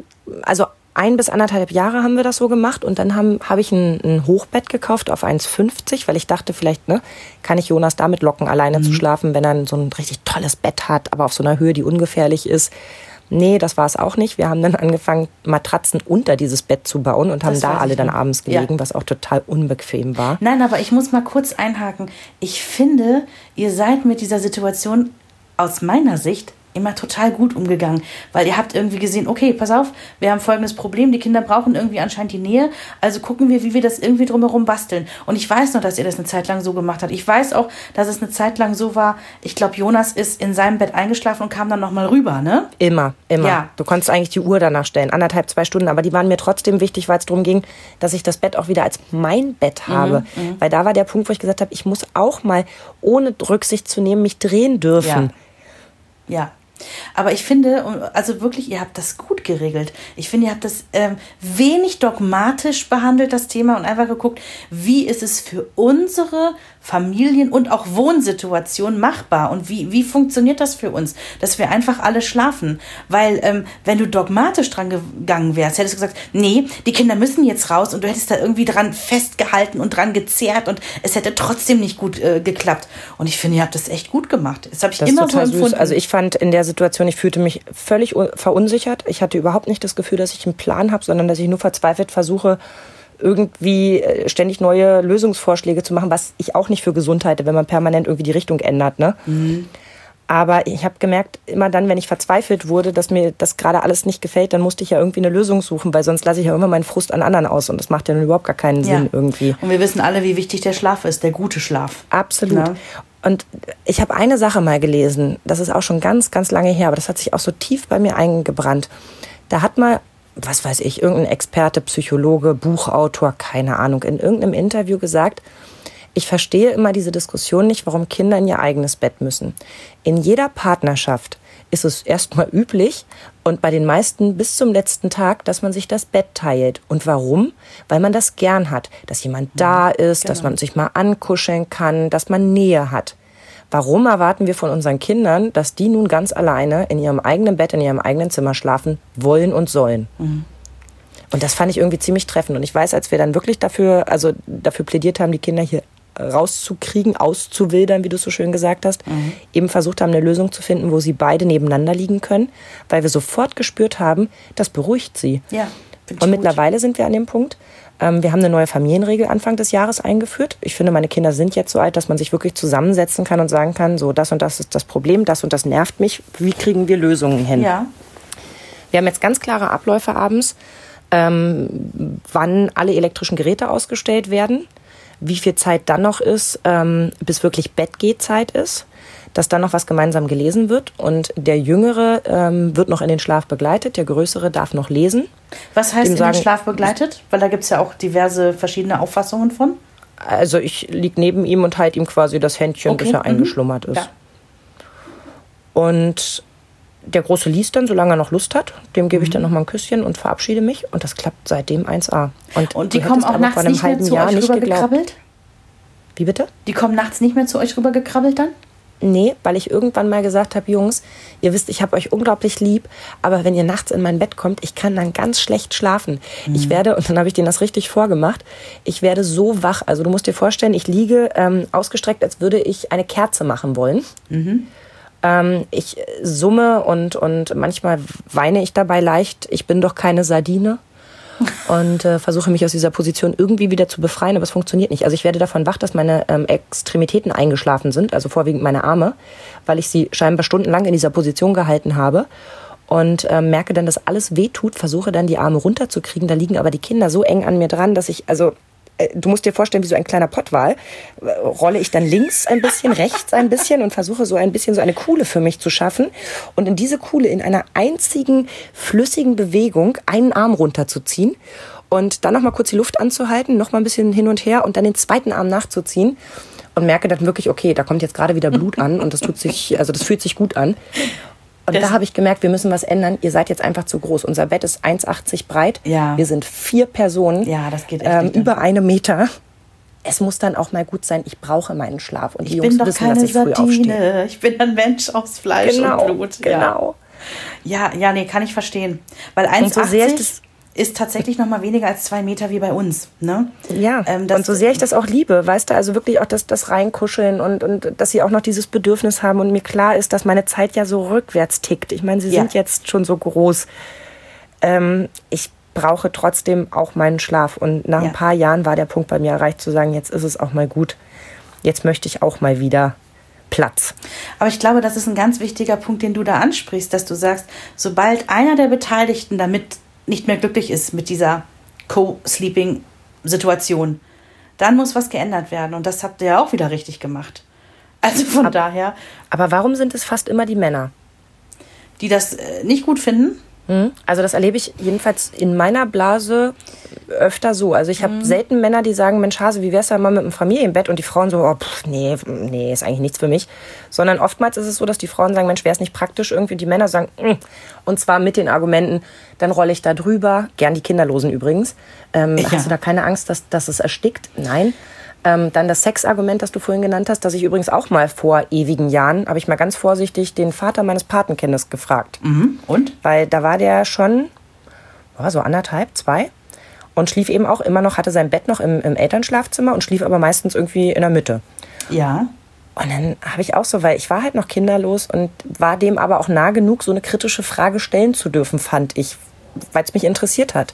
also ein bis anderthalb Jahre haben wir das so gemacht und dann habe hab ich ein, ein Hochbett gekauft auf 1,50, weil ich dachte, vielleicht ne, kann ich Jonas damit locken, alleine zu schlafen, wenn er so ein richtig tolles Bett hat, aber auf so einer Höhe, die ungefährlich ist. Nee, das war es auch nicht. Wir haben dann angefangen, Matratzen unter dieses Bett zu bauen und haben Das da alle dann abends Ja. gelegen, was auch total unbequem war. Nein, aber ich muss mal kurz einhaken. Ich finde, ihr seid mit dieser Situation aus meiner Sicht immer total gut umgegangen, weil ihr habt irgendwie gesehen, okay, pass auf, wir haben folgendes Problem, die Kinder brauchen irgendwie anscheinend die Nähe, also gucken wir, wie wir das irgendwie drumherum basteln. Und ich weiß noch, dass ihr das eine Zeit lang so gemacht habt. Ich weiß auch, dass es eine Zeit lang so war, ich glaube, Jonas ist in seinem Bett eingeschlafen und kam dann nochmal rüber, ne? Immer, immer. Ja. Du konntest eigentlich die Uhr danach stellen, anderthalb, zwei Stunden, aber die waren mir trotzdem wichtig, weil es darum ging, dass ich das Bett auch wieder als mein Bett habe. Weil da war der Punkt, wo ich gesagt habe, ich muss auch mal, ohne Rücksicht zu nehmen, mich drehen dürfen. Ja. Aber ich finde, also wirklich, ihr habt das gut geregelt. Ich finde, ihr habt das ähm, wenig dogmatisch behandelt, das Thema, und einfach geguckt, wie ist es für unsere Familien- und auch Wohnsituation machbar und wie, wie funktioniert das für uns, dass wir einfach alle schlafen. Weil ähm, wenn du dogmatisch dran gegangen wärst, hättest du gesagt, nee, die Kinder müssen jetzt raus und du hättest da irgendwie dran festgehalten und dran gezerrt und es hätte trotzdem nicht gut äh, geklappt. Und ich finde, ihr habt das echt gut gemacht. Das habe ich das immer so empfunden. Süß. Also ich fand in der Situation, ich fühlte mich völlig verunsichert. Ich hatte überhaupt nicht das Gefühl, dass ich einen Plan habe, sondern dass ich nur verzweifelt versuche, irgendwie äh, ständig neue Lösungsvorschläge zu machen, was ich auch nicht für gesund halte, wenn man permanent irgendwie die Richtung ändert. Ne? Mhm. Aber ich habe gemerkt, immer dann, wenn ich verzweifelt wurde, dass mir das gerade alles nicht gefällt, dann musste ich ja irgendwie eine Lösung suchen, weil sonst lasse ich ja immer meinen Frust an anderen aus und das macht ja dann überhaupt gar keinen ja. Sinn irgendwie. Und wir wissen alle, wie wichtig der Schlaf ist, der gute Schlaf. Absolut. Ja. Und ich habe eine Sache mal gelesen, das ist auch schon ganz, ganz lange her, aber das hat sich auch so tief bei mir eingebrannt. Da hat mal was weiß ich, irgendein Experte, Psychologe, Buchautor, keine Ahnung, in irgendeinem Interview gesagt, ich verstehe immer diese Diskussion nicht, warum Kinder in ihr eigenes Bett müssen. In jeder Partnerschaft ist es erstmal üblich und bei den meisten bis zum letzten Tag, dass man sich das Bett teilt. Und warum? Weil man das gern hat, dass jemand da ist, genau. dass man sich mal ankuscheln kann, dass man Nähe hat. Warum erwarten wir von unseren Kindern, dass die nun ganz alleine in ihrem eigenen Bett, in ihrem eigenen Zimmer schlafen wollen und sollen? Mhm. Und das fand ich irgendwie ziemlich treffend. Und ich weiß, als wir dann wirklich dafür, also dafür plädiert haben, die Kinder hier rauszukriegen, auszuwildern, wie du so schön gesagt hast, mhm. eben versucht haben, eine Lösung zu finden, wo sie beide nebeneinander liegen können, weil wir sofort gespürt haben, das beruhigt sie. Ja, und mittlerweile sind wir an dem Punkt, ähm, wir haben eine neue Familienregel Anfang des Jahres eingeführt. Ich finde, meine Kinder sind jetzt so alt, dass man sich wirklich zusammensetzen kann und sagen kann, so das und das ist das Problem, das und das nervt mich. Wie kriegen wir Lösungen hin? Ja. Wir haben jetzt ganz klare Abläufe abends, ähm, wann alle elektrischen Geräte ausgestellt werden, wie viel Zeit dann noch ist, ähm, bis wirklich Bettgehzeit ist dass dann noch was gemeinsam gelesen wird und der Jüngere ähm, wird noch in den Schlaf begleitet, der Größere darf noch lesen. Was heißt in sagen, den Schlaf begleitet? Weil da gibt es ja auch diverse verschiedene Auffassungen von. Also ich liege neben ihm und halte ihm quasi das Händchen, okay. bis er mhm. eingeschlummert ist. Ja. Und der Große liest dann, solange er noch Lust hat. Dem gebe ich dann mhm. noch mal ein Küsschen und verabschiede mich. Und das klappt seitdem 1A. Und, und die kommen auch nachts nicht mehr zu Jahr euch rüber gekrabbelt? Wie bitte? Die kommen nachts nicht mehr zu euch rüber gekrabbelt dann? Nee, weil ich irgendwann mal gesagt habe, Jungs, ihr wisst, ich habe euch unglaublich lieb, aber wenn ihr nachts in mein Bett kommt, ich kann dann ganz schlecht schlafen. Mhm. Ich werde, und dann habe ich denen das richtig vorgemacht, ich werde so wach. Also du musst dir vorstellen, ich liege ähm, ausgestreckt, als würde ich eine Kerze machen wollen. Mhm. Ähm, ich summe und, und manchmal weine ich dabei leicht. Ich bin doch keine Sardine und äh, versuche mich aus dieser Position irgendwie wieder zu befreien, aber es funktioniert nicht. Also ich werde davon wach, dass meine ähm, Extremitäten eingeschlafen sind, also vorwiegend meine Arme, weil ich sie scheinbar stundenlang in dieser Position gehalten habe und äh, merke dann, dass alles wehtut, versuche dann die Arme runterzukriegen. Da liegen aber die Kinder so eng an mir dran, dass ich, also du musst dir vorstellen, wie so ein kleiner Pottwal, rolle ich dann links ein bisschen, rechts ein bisschen und versuche so ein bisschen so eine Kuhle für mich zu schaffen und in diese Kuhle in einer einzigen flüssigen Bewegung einen Arm runterzuziehen und dann noch mal kurz die Luft anzuhalten, noch mal ein bisschen hin und her und dann den zweiten Arm nachzuziehen und merke dann wirklich, okay, da kommt jetzt gerade wieder Blut an und das tut sich, also das fühlt sich gut an. Und das da habe ich gemerkt, wir müssen was ändern. Ihr seid jetzt einfach zu groß. Unser Bett ist 1,80 breit. Ja. Wir sind vier Personen. Ja, das geht echt ähm, Über eine Meter. Es muss dann auch mal gut sein. Ich brauche meinen Schlaf. Und ich die Jungs wissen, dass ich Sardine. früh aufstehe. Ich bin ein Mensch aus Fleisch genau, und Blut. Genau. Ja. ja, ja, nee, kann ich verstehen. Weil 1,80 so ist tatsächlich noch mal weniger als zwei Meter wie bei uns. Ne? Ja, ähm, und so sehr ich das auch liebe, weißt du, also wirklich auch das, das Reinkuscheln und, und dass sie auch noch dieses Bedürfnis haben und mir klar ist, dass meine Zeit ja so rückwärts tickt. Ich meine, sie ja. sind jetzt schon so groß. Ähm, ich brauche trotzdem auch meinen Schlaf. Und nach ja. ein paar Jahren war der Punkt bei mir erreicht, zu sagen, jetzt ist es auch mal gut. Jetzt möchte ich auch mal wieder Platz. Aber ich glaube, das ist ein ganz wichtiger Punkt, den du da ansprichst, dass du sagst, sobald einer der Beteiligten damit nicht mehr glücklich ist mit dieser Co-Sleeping-Situation, dann muss was geändert werden. Und das habt ihr ja auch wieder richtig gemacht. Also von aber, daher. Aber warum sind es fast immer die Männer? Die das äh, nicht gut finden? Also das erlebe ich jedenfalls in meiner Blase öfter so. Also ich habe selten Männer, die sagen, Mensch Hase, wie wär's da mal mit einem Familienbett? Und die Frauen so, oh, pff, nee, nee, ist eigentlich nichts für mich. Sondern oftmals ist es so, dass die Frauen sagen, Mensch, wäre es nicht praktisch irgendwie? Und die Männer sagen, mm. und zwar mit den Argumenten, dann rolle ich da drüber, gern die Kinderlosen übrigens. Ähm, Ja. Hast du da keine Angst, dass, dass es erstickt? Nein. Ähm, dann das Sexargument, das du vorhin genannt hast, das ich übrigens auch mal vor ewigen Jahren, habe ich mal ganz vorsichtig den Vater meines Patenkindes gefragt. Mhm. Und? Weil da war der schon oh, so anderthalb, zwei und schlief eben auch immer noch, hatte sein Bett noch im, im Elternschlafzimmer und schlief aber meistens irgendwie in der Mitte. Ja. Und dann habe ich auch so, weil ich war halt noch kinderlos und war dem aber auch nah genug, so eine kritische Frage stellen zu dürfen, fand ich, weil es mich interessiert hat.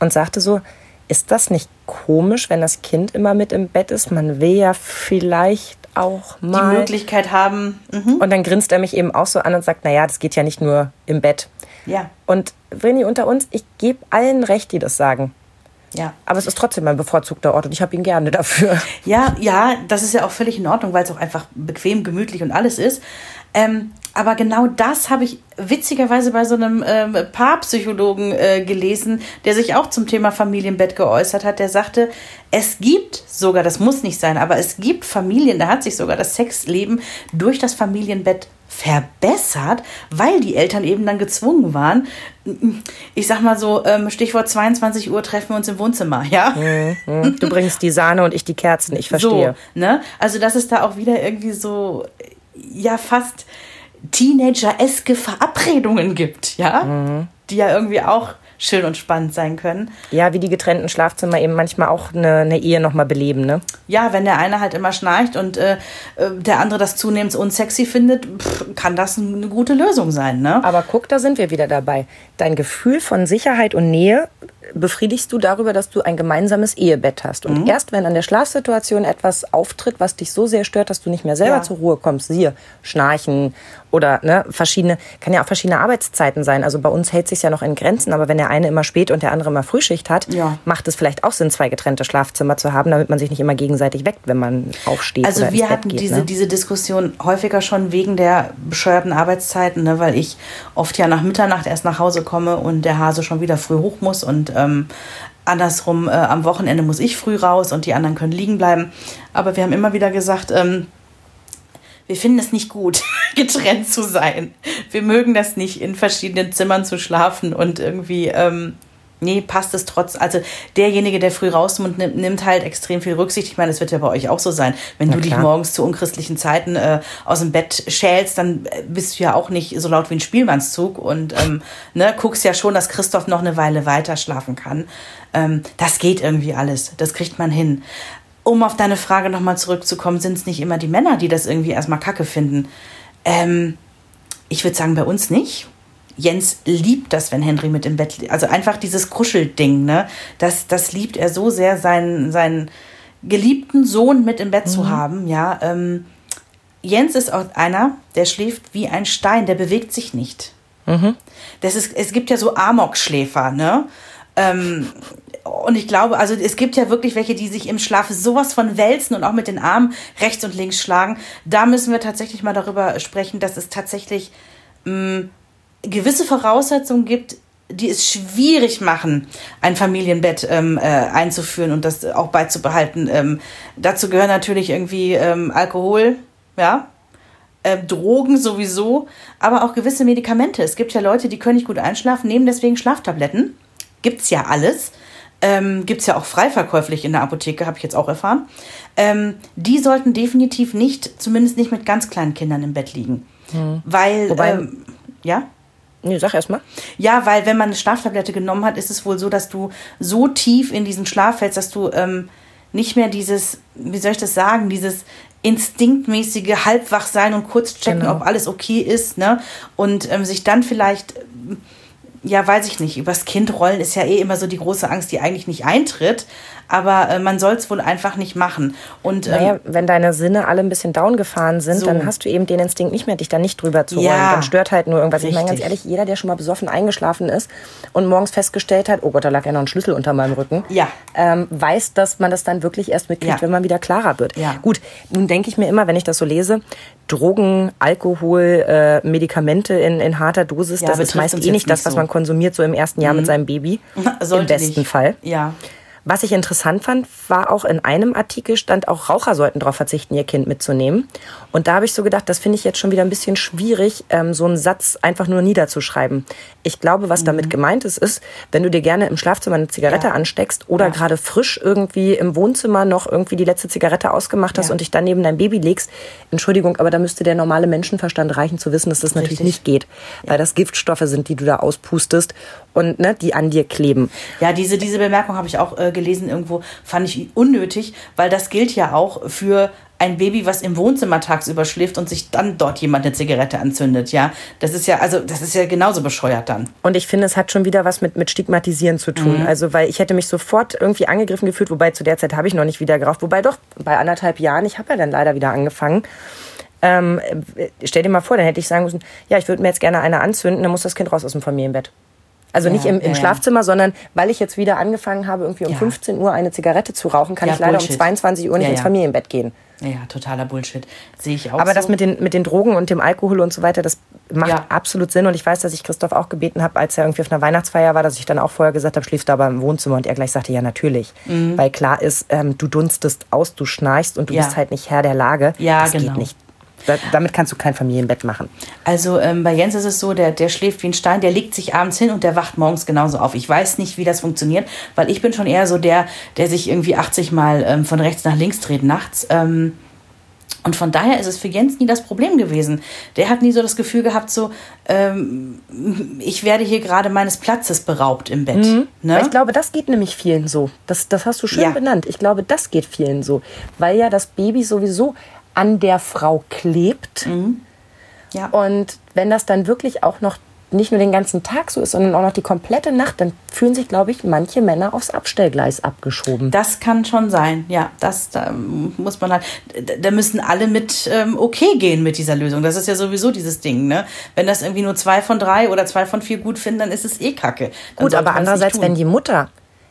Und sagte so, ist das nicht komisch, wenn das Kind immer mit im Bett ist? Man will ja vielleicht auch Die mal. Möglichkeit haben. Mhm. Und dann grinst er mich eben auch so an und sagt, naja, das geht ja nicht nur im Bett. Ja. Und Vreni, unter uns, ich gebe allen recht, die das sagen. Ja. Aber es ist trotzdem mein bevorzugter Ort und ich habe ihn gerne dafür. Ja, ja, das ist ja auch völlig in Ordnung, weil es auch einfach bequem, gemütlich und alles ist. Ähm, aber genau das habe ich witzigerweise bei so einem ähm, Paarpsychologen äh, gelesen, der sich auch zum Thema Familienbett geäußert hat. Der sagte, es gibt sogar, das muss nicht sein, aber es gibt Familien, da hat sich sogar das Sexleben durch das Familienbett verbessert, weil die Eltern eben dann gezwungen waren. Ich sag mal so, ähm, Stichwort 22 Uhr treffen wir uns im Wohnzimmer, ja? Hm, Du bringst die Sahne und ich die Kerzen, ich verstehe. So, ne? Also, dass es da auch wieder irgendwie so, ja, fast Teenager-eske Verabredungen gibt, ja? Mhm. Die ja irgendwie auch schön und spannend sein können. Ja, wie die getrennten Schlafzimmer eben manchmal auch eine, eine Ehe nochmal beleben, ne? Ja, wenn der eine halt immer schnarcht und äh, äh, der andere das zunehmend unsexy findet, pff, kann das eine gute Lösung sein, ne? Aber guck, da sind wir wieder dabei. Dein Gefühl von Sicherheit und Nähe befriedigst du darüber, dass du ein gemeinsames Ehebett hast. Und erst wenn an der Schlafsituation etwas auftritt, was dich so sehr stört, dass du nicht mehr selber Ja. zur Ruhe kommst, siehe Schnarchen oder ne, verschiedene, kann ja auch verschiedene Arbeitszeiten sein. Also bei uns hält sich ja noch in Grenzen, aber wenn der eine immer spät und der andere immer Frühschicht hat, Ja. macht es vielleicht auch Sinn, zwei getrennte Schlafzimmer zu haben, damit man sich nicht immer gegenseitig weckt, wenn man aufsteht Also oder wir hatten geht. diese, ne? diese Diskussion häufiger schon wegen der bescheuerten Arbeitszeiten, ne, weil ich oft ja nach Mitternacht erst nach Hause komme und der Hase schon wieder früh hoch muss und ähm, andersrum äh, am Wochenende muss ich früh raus und die anderen können liegen bleiben. Aber wir haben immer wieder gesagt, ähm, wir finden es nicht gut, getrennt zu sein. Wir mögen das nicht, in verschiedenen Zimmern zu schlafen und irgendwie, ähm, nee, passt es trotz. Also derjenige, der früh raus muss, nimmt, nimmt halt extrem viel Rücksicht. Ich meine, es wird ja bei euch auch so sein. Wenn Na du dich klar. morgens zu unchristlichen Zeiten äh, aus dem Bett schälst, dann äh, bist du ja auch nicht so laut wie ein Spielmannszug und ähm, ne, guckst ja schon, dass Christoph noch eine Weile weiter schlafen kann. Ähm, das geht irgendwie alles. Das kriegt man hin. Um auf deine Frage nochmal zurückzukommen, sind es nicht immer die Männer, die das irgendwie erstmal kacke finden? Ähm, ich würde sagen, bei uns nicht. Jens liebt das, wenn Henry mit im Bett liegt. Also einfach dieses Kuschelding, ne? Das, das liebt er so sehr, seinen, seinen geliebten Sohn mit im Bett zu haben, ja. Ähm, Jens ist auch einer, der schläft wie ein Stein, der bewegt sich nicht. Das ist, es gibt ja so Amokschläfer, ne? Ähm, und ich glaube, also es gibt ja wirklich welche, die sich im Schlaf sowas von wälzen und auch mit den Armen rechts und links schlagen. Da müssen wir tatsächlich mal darüber sprechen, dass es tatsächlich mh, gewisse Voraussetzungen gibt, die es schwierig machen, ein Familienbett ähm, äh, einzuführen und das auch beizubehalten. Ähm, dazu gehören natürlich irgendwie ähm, Alkohol, ja, äh, Drogen sowieso, aber auch gewisse Medikamente. Es gibt ja Leute, die können nicht gut einschlafen, nehmen deswegen Schlaftabletten. Gibt's ja alles. Ähm, gibt's ja auch frei verkäuflich in der Apotheke, habe ich jetzt auch erfahren. Ähm, die sollten definitiv nicht, zumindest nicht mit ganz kleinen Kindern im Bett liegen. Weil, Wobei- ähm, ja? Nee, sag erst mal. Ja, weil wenn man eine Schlaftablette genommen hat, ist es wohl so, dass du so tief in diesen Schlaf fällst, dass du ähm, nicht mehr dieses, wie soll ich das sagen, dieses instinktmäßige Halbwachsein und kurz checken, Genau. ob alles okay ist, ne? Und ähm, sich dann vielleicht, ähm, ja, weiß ich nicht, übers Kind rollen ist ja eh immer so die große Angst, die eigentlich nicht eintritt. Aber äh, man soll es wohl einfach nicht machen. Und ähm, Naja, wenn deine Sinne alle ein bisschen down gefahren sind, So. dann hast du eben den Instinkt nicht mehr, dich da nicht drüber zu rollen. Ja. Dann stört halt nur irgendwas. Ich meine, ganz Richtig. ehrlich, jeder, der schon mal besoffen eingeschlafen ist und morgens festgestellt hat, oh Gott, da lag ja noch ein Schlüssel unter meinem Rücken, Ja. ähm, weiß, dass man das dann wirklich erst mitkriegt, Ja. wenn man wieder klarer wird. Ja. Gut, nun denke ich mir immer, wenn ich das so lese, Drogen, Alkohol, äh, Medikamente in, in harter Dosis, Ja, das ist meist eh nicht das, was so. man konsumiert, so im ersten Jahr mit seinem Baby. Sollte Im besten nicht. Fall. Ja. Was ich interessant fand, war auch in einem Artikel stand auch Raucher sollten darauf verzichten, ihr Kind mitzunehmen. Und da habe ich so gedacht, das finde ich jetzt schon wieder ein bisschen schwierig, ähm, so einen Satz einfach nur niederzuschreiben. Ich glaube, was damit gemeint ist, ist, wenn du dir gerne im Schlafzimmer eine Zigarette Ja. ansteckst oder gerade frisch irgendwie im Wohnzimmer noch irgendwie die letzte Zigarette ausgemacht hast Ja. und dich dann neben dein Baby legst, Entschuldigung, aber da müsste der normale Menschenverstand reichen zu wissen, dass das natürlich Richtig. nicht geht, weil das Giftstoffe sind, die du da auspustest und ne, die an dir kleben. Ja, diese, diese Bemerkung habe ich auch äh, gelesen irgendwo, fand ich unnötig, weil das gilt ja auch für ein Baby, was im Wohnzimmer tagsüber schläft und sich dann dort jemand eine Zigarette anzündet, ja. Das ist ja, also das ist ja genauso bescheuert dann. Und ich finde, es hat schon wieder was mit, mit Stigmatisieren zu tun. Also, weil ich hätte mich sofort irgendwie angegriffen gefühlt, wobei zu der Zeit habe ich noch nicht wieder geraucht. Wobei doch, bei anderthalb Jahren, ich habe ja dann leider wieder angefangen. Ähm, äh, stell dir mal vor, dann hätte ich sagen müssen, ja, ich würde mir jetzt gerne eine anzünden, dann muss das Kind raus aus dem Familienbett. Also nicht im, im ja, ja. Schlafzimmer, sondern weil ich jetzt wieder angefangen habe, irgendwie um Ja. 15 Uhr eine Zigarette zu rauchen, kann Ja, ich leider Bullshit. um 22 Uhr nicht Ja, ins ja. Familienbett gehen. Ja, totaler Bullshit. Sehe ich auch Aber so. das mit den, mit den Drogen und dem Alkohol und so weiter, das macht Ja. absolut Sinn. Und ich weiß, dass ich Christoph auch gebeten habe, als er irgendwie auf einer Weihnachtsfeier war, dass ich dann auch vorher gesagt habe, schläfst du aber im Wohnzimmer? Und er gleich sagte, ja, natürlich. Weil klar ist, ähm, du dunstest aus, du schnarchst und du Mhm. Ja. bist halt nicht Herr der Lage. Ja, das genau. geht nicht. Da, damit kannst du kein Familienbett machen. Also ähm, bei Jens ist es so, der, der schläft wie ein Stein, der legt sich abends hin und der wacht morgens genauso auf. Ich weiß nicht, wie das funktioniert, weil ich bin schon eher so der, der sich irgendwie 80 Mal ähm, von rechts nach links dreht nachts. Ähm, und von daher ist es für Jens nie das Problem gewesen. Der hat nie so das Gefühl gehabt, so, ähm, ich werde hier gerade meines Platzes beraubt im Bett. Ne? Weil Ich glaube, das geht nämlich vielen so. Das, das hast du schön Ja. benannt. Ich glaube, das geht vielen so. Weil ja das Baby sowieso an der Frau klebt. ja. Und wenn das dann wirklich auch noch nicht nur den ganzen Tag so ist, sondern auch noch die komplette Nacht, dann fühlen sich, glaube ich, manche Männer aufs Abstellgleis abgeschoben. Das kann schon sein, ja. Das da muss man halt. Da müssen alle mit ähm, okay gehen mit dieser Lösung. Das ist ja sowieso dieses Ding, ne? Wenn das irgendwie nur zwei von drei oder zwei von vier gut finden, dann ist es eh Kacke. Dann Gut, aber andererseits, wenn die Mutter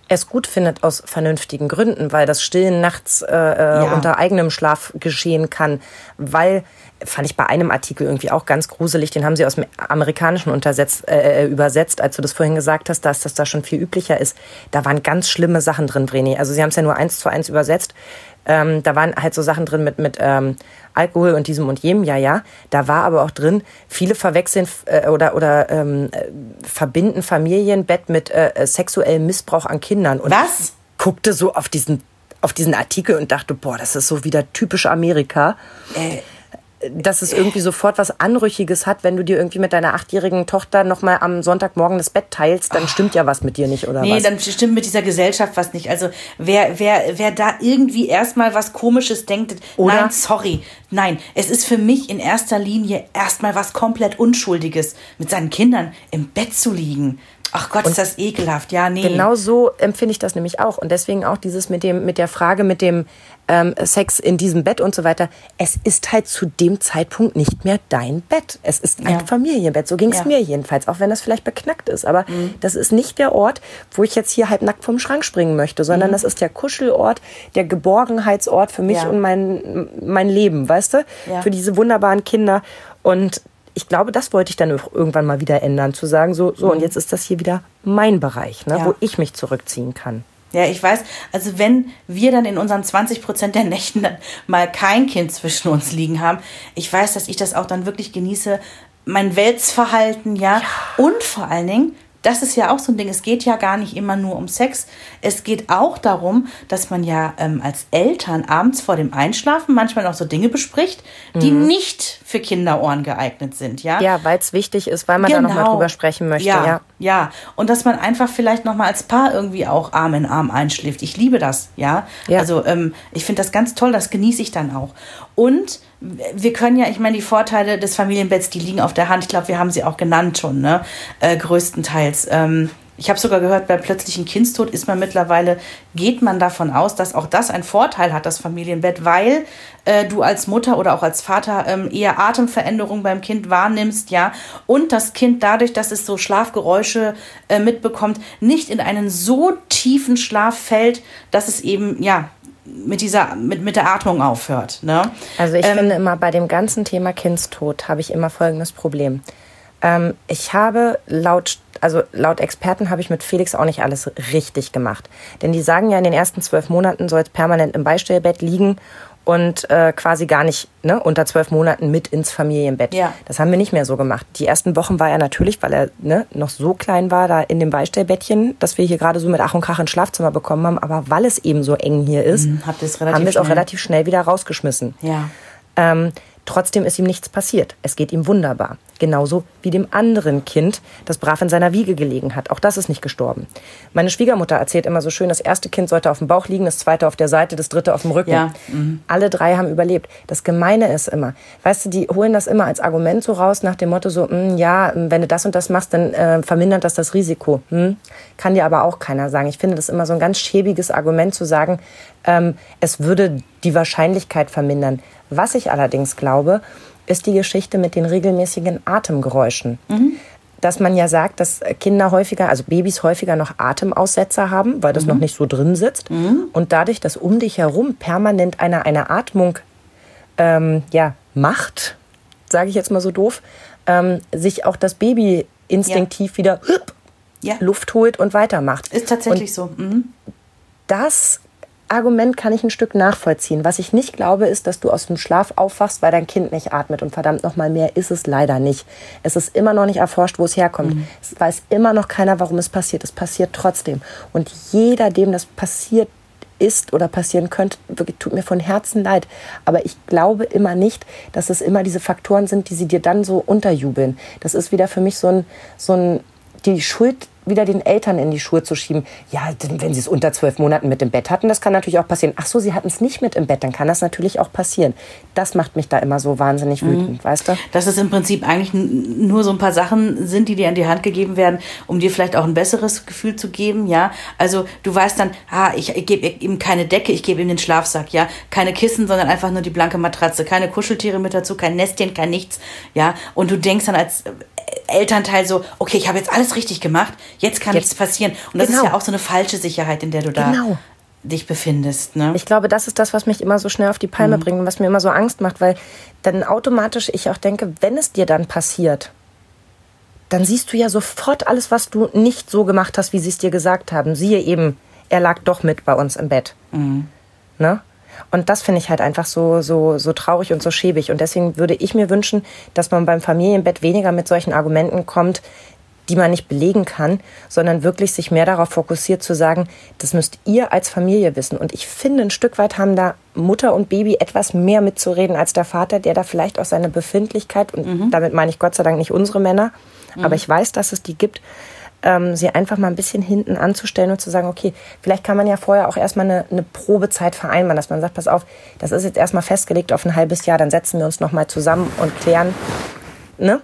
es gut findet aus vernünftigen Gründen, weil das Stillen nachts äh, äh, Ja. unter eigenem Schlaf geschehen kann, weil fand ich bei einem Artikel irgendwie auch ganz gruselig, den haben sie aus dem Amerikanischen untersetzt, äh, äh, übersetzt, als du das vorhin gesagt hast, dass das da schon viel üblicher ist. Da waren ganz schlimme Sachen drin, Vreni. Also sie haben es ja nur eins zu eins übersetzt. Ähm, da waren halt so Sachen drin mit, mit ähm, Alkohol und diesem und jenem, ja, ja. Da war aber auch drin, viele verwechseln äh, oder, oder ähm, äh, verbinden Familienbett mit äh, äh, sexuellem Missbrauch an Kindern. Und Was? guckte so auf diesen, auf diesen Artikel und dachte, boah, das ist so wieder typisch Amerika. Äh, dass es irgendwie sofort was Anrüchiges hat, wenn du dir irgendwie mit deiner achtjährigen Tochter nochmal am Sonntagmorgen das Bett teilst, dann stimmt ja was mit dir nicht, oder Nee, was? dann stimmt mit dieser Gesellschaft was nicht. Also wer, wer, wer da irgendwie erstmal was Komisches denkt, Oder? nein, sorry. Nein, es ist für mich in erster Linie erstmal was komplett Unschuldiges, mit seinen Kindern im Bett zu liegen. Ach Gott, ist das ekelhaft. Ja, nee. Genau so empfinde ich das nämlich auch. Und deswegen auch dieses mit dem, mit der Frage mit dem ähm, Sex in diesem Bett und so weiter. Es ist halt zu dem Zeitpunkt nicht mehr dein Bett. Es ist ein Ja. Familienbett. So ging es Ja. Mhm. mir jedenfalls, auch wenn das vielleicht beknackt ist. Aber das ist nicht der Ort, wo ich jetzt hier halb nackt vom Schrank springen möchte, sondern das ist der Kuschelort, der Geborgenheitsort für mich Mhm. Ja. und mein, mein Leben, weißt du? Für diese wunderbaren Kinder. Und ich glaube, das wollte ich dann irgendwann mal wieder ändern, zu sagen, so, so, und jetzt ist das hier wieder mein Bereich, ne, Mhm. Ja. wo ich mich zurückziehen kann. Ja, ich weiß, also wenn wir dann in unseren 20 Prozent der Nächten dann mal kein Kind zwischen uns liegen haben, ich weiß, dass ich das auch dann wirklich genieße, mein Weltsverhalten, ja, und vor allen Dingen, das ist ja auch so ein Ding, es geht ja gar nicht immer nur um Sex, es geht auch darum, dass man ja ähm, als Eltern abends vor dem Einschlafen manchmal auch so Dinge bespricht, die nicht für Kinderohren geeignet sind, ja. Mhm. Ja, weil es wichtig ist, weil man da nochmal drüber sprechen möchte, ja. Genau. ja. Ja, und dass man einfach vielleicht nochmal als Paar irgendwie auch Arm in Arm einschläft. Ich liebe das, ja. Ja. Also ähm, ich finde das ganz toll, das genieße ich dann auch. Und wir können ja, ich meine, die Vorteile des Familienbetts, die liegen auf der Hand. Ich glaube, wir haben sie auch genannt schon, ne? Äh, größtenteils. Ähm, ich habe sogar gehört, bei plötzlichen Kindstod ist man mittlerweile, geht man davon aus, dass auch das einen Vorteil hat, das Familienbett, weil äh, du als Mutter oder auch als Vater ähm, eher Atemveränderungen beim Kind wahrnimmst, ja, und das Kind dadurch, dass es so Schlafgeräusche äh, mitbekommt, nicht in einen so tiefen Schlaf fällt, dass es eben, ja, mit dieser, mit, mit der Atmung aufhört, ne? Also ich Ähm, finde immer, bei dem ganzen Thema Kindstod habe ich immer folgendes Problem. Ähm, ich habe laut, also laut Experten habe ich mit Felix auch nicht alles richtig gemacht. Denn die sagen ja, in den ersten zwölf Monaten soll es permanent im Beistellbett liegen und äh, quasi gar nicht ne, unter zwölf Monaten mit ins Familienbett. Ja. Das haben wir nicht mehr so gemacht. Die ersten Wochen war er natürlich, weil er ne, noch so klein war, da in dem Beistellbettchen, dass wir hier gerade so mit Ach und Krach ins Schlafzimmer bekommen haben. Aber weil es eben so eng hier ist, Mhm, haben wir es auch relativ schnell wieder rausgeschmissen. Ja. Ähm, trotzdem ist ihm nichts passiert. Es geht ihm wunderbar. Genauso wie dem anderen Kind, das brav in seiner Wiege gelegen hat. Auch das ist nicht gestorben. Meine Schwiegermutter erzählt immer so schön, das erste Kind sollte auf dem Bauch liegen, das zweite auf der Seite, das dritte auf dem Rücken. Ja, mhm. Alle drei haben überlebt. Das Gemeine ist immer, weißt du, die holen das immer als Argument so raus nach dem Motto so, "Hm, ja, wenn du das und das machst, dann äh, vermindert das das Risiko. Hm? Kann dir aber auch keiner sagen. Ich finde das immer so ein ganz schäbiges Argument zu sagen, ähm, es würde die Wahrscheinlichkeit vermindern. Was ich allerdings glaube, ist die Geschichte mit den regelmäßigen Atemgeräuschen. Dass man ja sagt, dass Kinder häufiger, also Babys häufiger noch Atemaussetzer haben, weil das noch nicht so drin sitzt. Und dadurch, dass um dich herum permanent eine, eine Atmung ähm, ja, macht, sage ich jetzt mal so doof, ähm, sich auch das Baby instinktiv wieder hup, Ja. Luft holt und weitermacht. Ist tatsächlich so. Mhm. das Argument kann ich ein Stück nachvollziehen. Was ich nicht glaube, ist, dass du aus dem Schlaf aufwachst, weil dein Kind nicht atmet. Und verdammt noch mal mehr ist es leider nicht. Es ist immer noch nicht erforscht, wo es herkommt. Es weiß immer noch keiner, warum es passiert. Es passiert trotzdem. Und jeder, dem das passiert ist oder passieren könnte, wirklich tut mir von Herzen leid. Aber ich glaube immer nicht, dass es immer diese Faktoren sind, die sie dir dann so unterjubeln. Das ist wieder für mich so ein, so ein die Schuld wieder den Eltern in die Schuhe zu schieben. Ja, wenn sie es unter zwölf Monaten mit im Bett hatten, das kann natürlich auch passieren. Ach so, sie hatten es nicht mit im Bett, dann kann das natürlich auch passieren. Das macht mich da immer so wahnsinnig wütend, weißt du? Dass es im Prinzip eigentlich nur so ein paar Sachen sind, die dir an die Hand gegeben werden, um dir vielleicht auch ein besseres Gefühl zu geben, ja. Also du weißt dann, ah, ich, ich gebe ihm keine Decke, ich gebe ihm den Schlafsack, ja. Keine Kissen, sondern einfach nur die blanke Matratze, keine Kuscheltiere mit dazu, kein Nestchen, kein nichts, ja. Und du denkst dann als Elternteil so, okay, ich habe jetzt alles richtig gemacht, jetzt kann Jetzt- nichts passieren. Und das Genau. ist ja auch so eine falsche Sicherheit, in der du da Genau. dich befindest, ne? Ich glaube, das ist das, was mich immer so schnell auf die Palme bringt und was mir immer so Angst macht, weil dann automatisch ich auch denke, wenn es dir dann passiert, dann siehst du ja sofort alles, was du nicht so gemacht hast, wie sie es dir gesagt haben. Siehe eben, er lag doch mit bei uns im Bett. Ne? Und das finde ich halt einfach so, so, so traurig und so schäbig. Und deswegen würde ich mir wünschen, dass man beim Familienbett weniger mit solchen Argumenten kommt, die man nicht belegen kann, sondern wirklich sich mehr darauf fokussiert zu sagen, das müsst ihr als Familie wissen. Und ich finde, ein Stück weit haben da Mutter und Baby etwas mehr mitzureden als der Vater, der da vielleicht auch seine Befindlichkeit, und damit meine ich Gott sei Dank nicht unsere Männer, aber ich weiß, dass es die gibt, ähm, sie einfach mal ein bisschen hinten anzustellen und zu sagen, okay, vielleicht kann man ja vorher auch erstmal eine, eine Probezeit vereinbaren, dass man sagt, pass auf, das ist jetzt erstmal festgelegt auf ein halbes Jahr, dann setzen wir uns nochmal zusammen und klären, ne?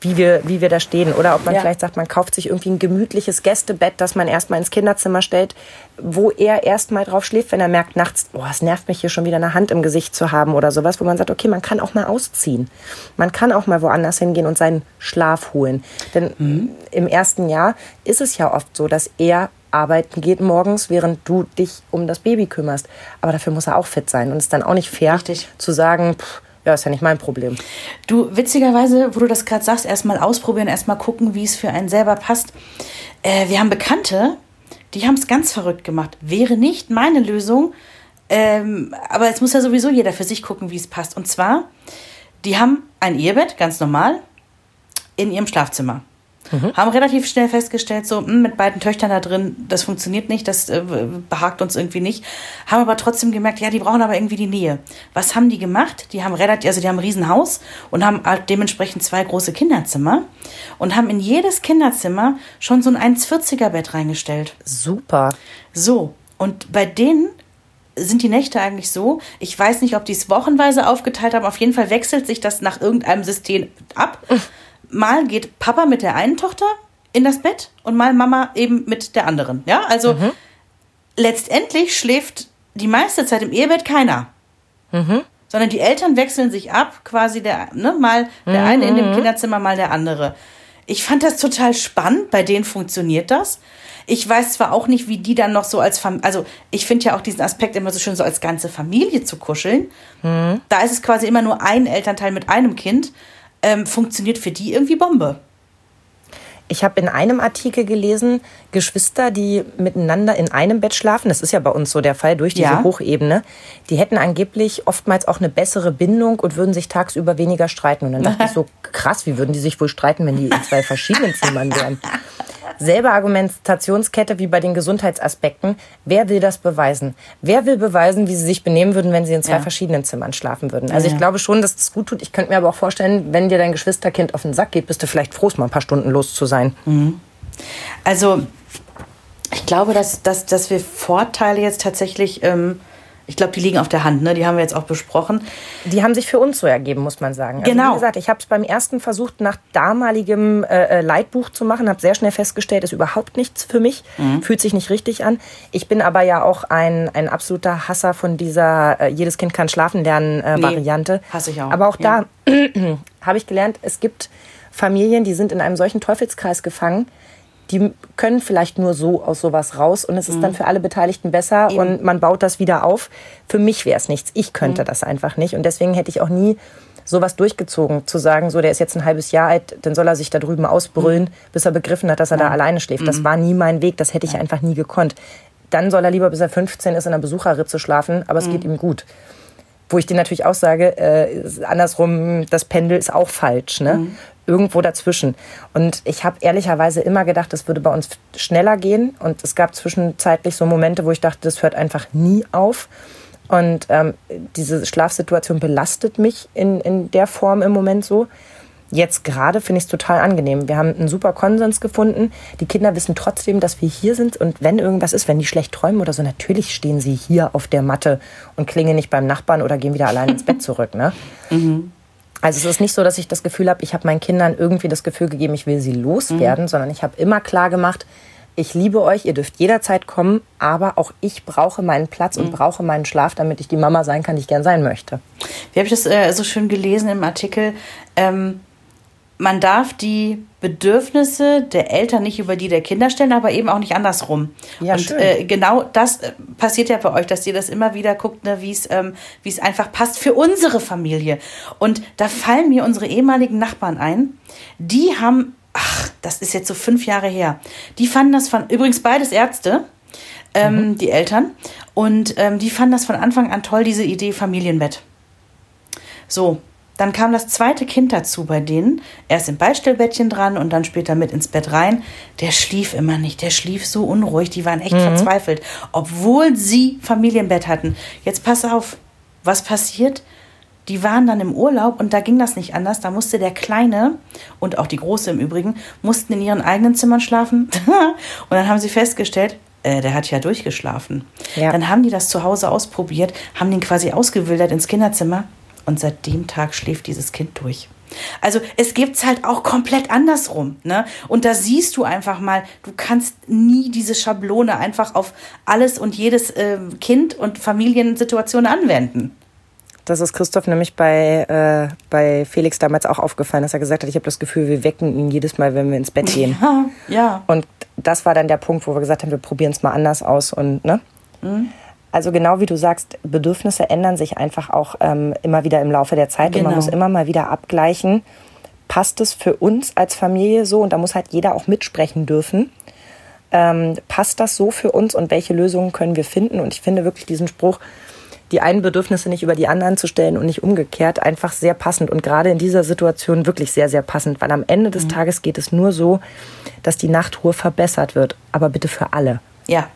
Wie wir, wie wir da stehen. Oder ob man Ja. vielleicht sagt, man kauft sich irgendwie ein gemütliches Gästebett, das man erstmal ins Kinderzimmer stellt, wo er erstmal drauf schläft, wenn er merkt nachts, boah, es nervt mich hier schon wieder eine Hand im Gesicht zu haben oder sowas, wo man sagt, okay, man kann auch mal ausziehen. Man kann auch mal woanders hingehen und seinen Schlaf holen. Denn im ersten Jahr ist es ja oft so, dass er arbeiten geht morgens, während du dich um das Baby kümmerst. Aber dafür muss er auch fit sein. Und es ist dann auch nicht fair Richtig. zu sagen, pff, ja, ist ja nicht mein Problem. Du, witzigerweise, wo du das gerade sagst, erstmal ausprobieren, erstmal gucken, wie es für einen selber passt. Äh, wir haben Bekannte, die haben es ganz verrückt gemacht. Wäre nicht meine Lösung, ähm, aber es muss ja sowieso jeder für sich gucken, wie es passt. Und zwar, die haben ein Ehebett, ganz normal, in ihrem Schlafzimmer. Haben relativ schnell festgestellt, so hm, mit beiden Töchtern da drin, das funktioniert nicht, das äh, behagt uns irgendwie nicht. Haben aber trotzdem gemerkt, ja, die brauchen aber irgendwie die Nähe. Was haben die gemacht? Die haben relativ, also die haben ein Riesenhaus und haben halt dementsprechend zwei große Kinderzimmer und haben in jedes Kinderzimmer schon so ein 1,40er Bett reingestellt. Super. So, und bei denen sind die Nächte eigentlich so, ich weiß nicht, ob die es wochenweise aufgeteilt haben, auf jeden Fall wechselt sich das nach irgendeinem System ab. Mal geht Papa mit der einen Tochter in das Bett und mal Mama eben mit der anderen. Ja, also letztendlich schläft die meiste Zeit im Ehebett keiner. Sondern die Eltern wechseln sich ab, quasi der, ne, mal der eine in dem Kinderzimmer, mal der andere. Ich fand das total spannend, bei denen funktioniert das. Ich weiß zwar auch nicht, wie die dann noch so als Familie, also ich finde ja auch diesen Aspekt immer so schön, so als ganze Familie zu kuscheln. Da ist es quasi immer nur ein Elternteil mit einem Kind. Ähm, funktioniert für die irgendwie Bombe. Ich habe in einem Artikel gelesen, Geschwister, die miteinander in einem Bett schlafen, das ist ja bei uns so der Fall durch diese Ja. Hochebene, die hätten angeblich oftmals auch eine bessere Bindung und würden sich tagsüber weniger streiten. Und dann dachte ich so, krass, wie würden die sich wohl streiten, wenn die in zwei verschiedenen Zimmern wären? Selbe Argumentationskette wie bei den Gesundheitsaspekten. Wer will das beweisen? Wer will beweisen, wie sie sich benehmen würden, wenn sie in zwei Ja. verschiedenen Zimmern schlafen würden? Also Ja. ich glaube schon, dass das gut tut. Ich könnte mir aber auch vorstellen, wenn dir dein Geschwisterkind auf den Sack geht, bist du vielleicht froh, mal ein paar Stunden los zu sein. Also, ich glaube, dass, dass, dass wir Vorteile jetzt tatsächlich, ähm, ich glaube, die liegen auf der Hand, ne? Die haben wir jetzt auch besprochen. Die haben sich für uns so ergeben, muss man sagen. Also Genau. Wie gesagt, ich habe es beim ersten versucht, nach damaligem äh, äh, Leitbuch zu machen, habe sehr schnell festgestellt, ist überhaupt nichts für mich, Mhm. fühlt sich nicht richtig an. Ich bin aber ja auch ein, ein absoluter Hasser von dieser äh, jedes Kind kann schlafen lernen äh, Nee, Variante. hasse ich auch, Aber auch ja. da habe ich gelernt, es gibt Familien, die sind in einem solchen Teufelskreis gefangen. Die können vielleicht nur so aus sowas raus und es ist Mhm. dann für alle Beteiligten besser und man baut das wieder auf. Für mich wäre es nichts. Ich Mhm. könnte das einfach nicht und deswegen hätte ich auch nie sowas durchgezogen, zu sagen, so der ist jetzt ein halbes Jahr alt, dann soll er sich da drüben ausbrüllen, Mhm. bis er begriffen hat, dass er da alleine schläft. Das war nie mein Weg, das hätte ich einfach nie gekonnt. Dann soll er lieber, bis er 15 ist, in einer Besucherritze schlafen, aber Mhm. es geht ihm gut wo ich dir natürlich auch sage, äh, andersrum, das Pendel ist auch falsch, ne? Irgendwo dazwischen. Und ich habe ehrlicherweise immer gedacht, es würde bei uns schneller gehen. Und es gab zwischenzeitlich so Momente, wo ich dachte, das hört einfach nie auf. Und ähm, diese Schlafsituation belastet mich in, in der Form im Moment so. Jetzt gerade finde ich es total angenehm. Wir haben einen super Konsens gefunden. Die Kinder wissen trotzdem, dass wir hier sind. Und wenn irgendwas ist, wenn die schlecht träumen oder so, natürlich stehen sie hier auf der Matte und klingeln nicht beim Nachbarn oder gehen wieder allein ins Bett zurück. Ne? Also es ist nicht so, dass ich das Gefühl habe, ich habe meinen Kindern irgendwie das Gefühl gegeben, ich will sie loswerden, sondern ich habe immer klar gemacht, ich liebe euch, ihr dürft jederzeit kommen, aber auch ich brauche meinen Platz und brauche meinen Schlaf, damit ich die Mama sein kann, die ich gern sein möchte. Wie habe ich das äh, so schön gelesen im Artikel? Ähm, man darf die Bedürfnisse der Eltern nicht über die der Kinder stellen, aber eben auch nicht andersrum. Ja, und schön. äh, genau das äh, passiert ja bei euch, dass ihr das immer wieder guckt, ne, wie es ähm, es einfach passt für unsere Familie. Und da fallen mir unsere ehemaligen Nachbarn ein. Die haben, ach, das ist jetzt so fünf Jahre her. Die fanden das von übrigens beides Ärzte. Ähm, Die Eltern. Und ähm, die fanden das von Anfang an toll, diese Idee Familienbett. So, dann kam das zweite Kind dazu bei denen. Erst im Beistellbettchen dran und dann später mit ins Bett rein. Der schlief immer nicht. Der schlief so unruhig. Die waren echt verzweifelt. Obwohl sie Familienbett hatten. Jetzt pass auf, was passiert? Die waren dann im Urlaub und da ging das nicht anders. Da musste der Kleine und auch die Große im Übrigen, mussten in ihren eigenen Zimmern schlafen. und dann haben sie festgestellt, äh, der hat ja durchgeschlafen. Ja. Dann haben die das zu Hause ausprobiert, haben den quasi ausgewildert ins Kinderzimmer und seit dem Tag schläft dieses Kind durch. Also es gibt's halt auch komplett andersrum, ne? Und da siehst du einfach mal, du kannst nie diese Schablone einfach auf alles und jedes äh, Kind und Familiensituation anwenden. Das ist Christoph nämlich bei, äh, bei Felix damals auch aufgefallen, dass er gesagt hat, ich habe das Gefühl, wir wecken ihn jedes Mal, wenn wir ins Bett gehen. Ja, ja. Und das war dann der Punkt, wo wir gesagt haben, wir probieren es mal anders aus und ne? Also genau wie du sagst, Bedürfnisse ändern sich einfach auch ähm, immer wieder im Laufe der Zeit und man Genau. muss immer mal wieder abgleichen, passt es für uns als Familie so und da muss halt jeder auch mitsprechen dürfen. Ähm, passt das so für uns und welche Lösungen können wir finden? Und ich finde wirklich diesen Spruch, die einen Bedürfnisse nicht über die anderen zu stellen und nicht umgekehrt, einfach sehr passend und gerade in dieser Situation wirklich sehr, sehr passend, weil am Ende des Tages geht es nur so, dass die Nachtruhe verbessert wird, aber bitte für alle. Ja.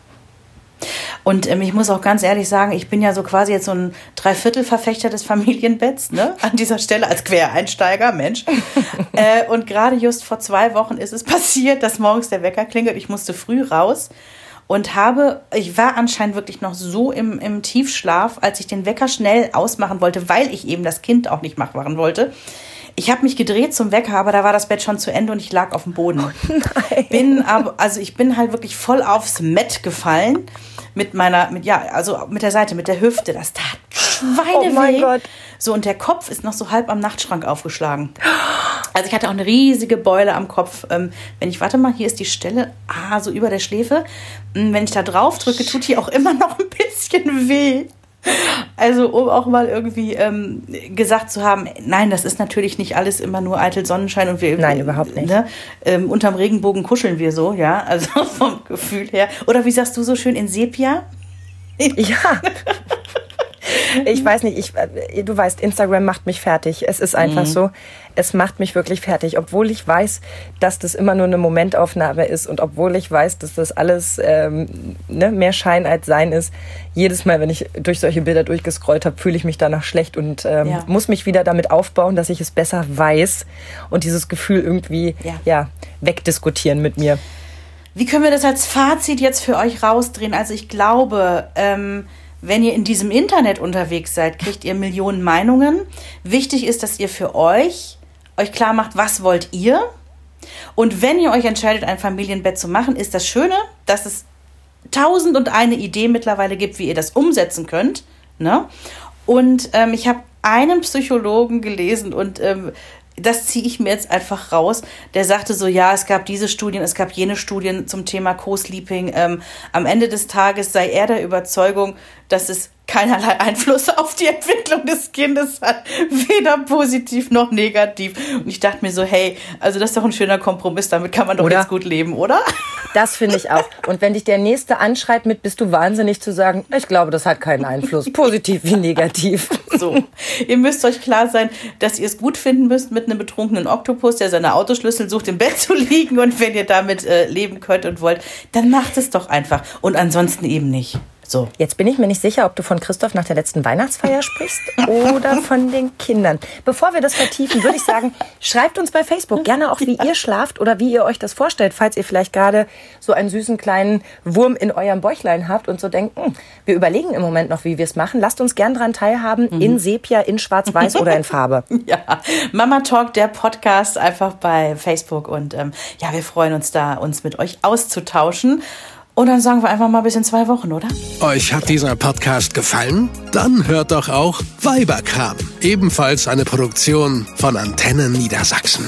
Und ähm, ich muss auch ganz ehrlich sagen, ich bin ja so quasi jetzt so ein Dreiviertelverfechter des Familienbetts, ne? An dieser Stelle als Quereinsteiger, Mensch. äh, und gerade just vor zwei Wochen ist es passiert, dass morgens der Wecker klingelt. Ich musste früh raus und habe, ich war anscheinend wirklich noch so im, im Tiefschlaf, als ich den Wecker schnell ausmachen wollte, weil ich eben das Kind auch nicht machen wollte. Ich habe mich gedreht zum Wecker, aber da war das Bett schon zu Ende und ich lag auf dem Boden. Bin aber, also ich bin halt wirklich voll aufs Mett gefallen mit meiner, mit ja, also mit der Seite, mit der Hüfte. Das tat Schweineweh. Oh mein Gott. So und der Kopf ist noch so halb am Nachtschrank aufgeschlagen. Also ich hatte auch eine riesige Beule am Kopf. Ähm, wenn ich, warte mal, hier ist die Stelle, ah, so über der Schläfe. Ähm, Wenn ich da drauf drücke, tut die auch immer noch ein bisschen weh. Also um auch mal irgendwie ähm, gesagt zu haben, nein, das ist natürlich nicht alles immer nur eitel Sonnenschein und wir nein überhaupt nicht. Ne, ähm, unterm Regenbogen kuscheln wir so, ja, also vom Gefühl her. Oder wie sagst du so schön in Sepia? Ja. Ich weiß nicht, ich, äh, du weißt, Instagram macht mich fertig. Es ist einfach mhm. so. Es macht mich wirklich fertig, obwohl ich weiß, dass das immer nur eine Momentaufnahme ist und obwohl ich weiß, dass das alles ähm, ne, mehr Schein als Sein ist. Jedes Mal, wenn ich durch solche Bilder durchgescrollt habe, fühle ich mich danach schlecht und ähm, ja. muss mich wieder damit aufbauen, dass ich es besser weiß und dieses Gefühl irgendwie ja. ja wegdiskutieren mit mir. Wie können wir das als Fazit jetzt für euch rausdrehen? Also ich glaube, ähm, wenn ihr in diesem Internet unterwegs seid, kriegt ihr Millionen Meinungen. Wichtig ist, dass ihr für euch euch klar macht, was wollt ihr. Und wenn ihr euch entscheidet, ein Familienbett zu machen, ist das Schöne, dass es tausend und eine Idee mittlerweile gibt, wie ihr das umsetzen könnt. Ne? Und ähm, ich habe einen Psychologen gelesen und ähm, das ziehe ich mir jetzt einfach raus. Der sagte so, ja, es gab diese Studien, es gab jene Studien zum Thema Co-Sleeping. Ähm, am Ende des Tages sei er der Überzeugung, dass es keinerlei Einfluss auf die Entwicklung des Kindes hat, weder positiv noch negativ. Und ich dachte mir so, hey, also das ist doch ein schöner Kompromiss, damit kann man doch oder? jetzt gut leben, oder? Das finde ich auch. Und wenn dich der Nächste anschreit mit, bist du wahnsinnig zu sagen, ich glaube, das hat keinen Einfluss, positiv wie negativ. So, ihr müsst euch klar sein, dass ihr es gut finden müsst, mit einem betrunkenen Oktopus, der seine Autoschlüssel sucht, im Bett zu liegen. Und wenn ihr damit äh, leben könnt und wollt, dann macht es doch einfach. Und ansonsten eben nicht. So. Jetzt bin ich mir nicht sicher, ob du von Christoph nach der letzten Weihnachtsfeier sprichst oder von den Kindern. Bevor wir das vertiefen, würde ich sagen, schreibt uns bei Facebook gerne auch, wie ihr schlaft oder wie ihr euch das vorstellt, falls ihr vielleicht gerade so einen süßen kleinen Wurm in eurem Bäuchlein habt und so denkt, hm, wir überlegen im Moment noch, wie wir es machen. Lasst uns gern dran teilhaben, mhm. in Sepia, in Schwarz-Weiß oder in Farbe. Ja, Mama Talk, der Podcast, einfach bei Facebook und ähm, ja, wir freuen uns da, uns mit euch auszutauschen. Und dann sagen wir einfach mal bis in zwei Wochen, oder? Euch hat dieser Podcast gefallen? Dann hört doch auch Weiberkram, ebenfalls eine Produktion von Antennen Niedersachsen.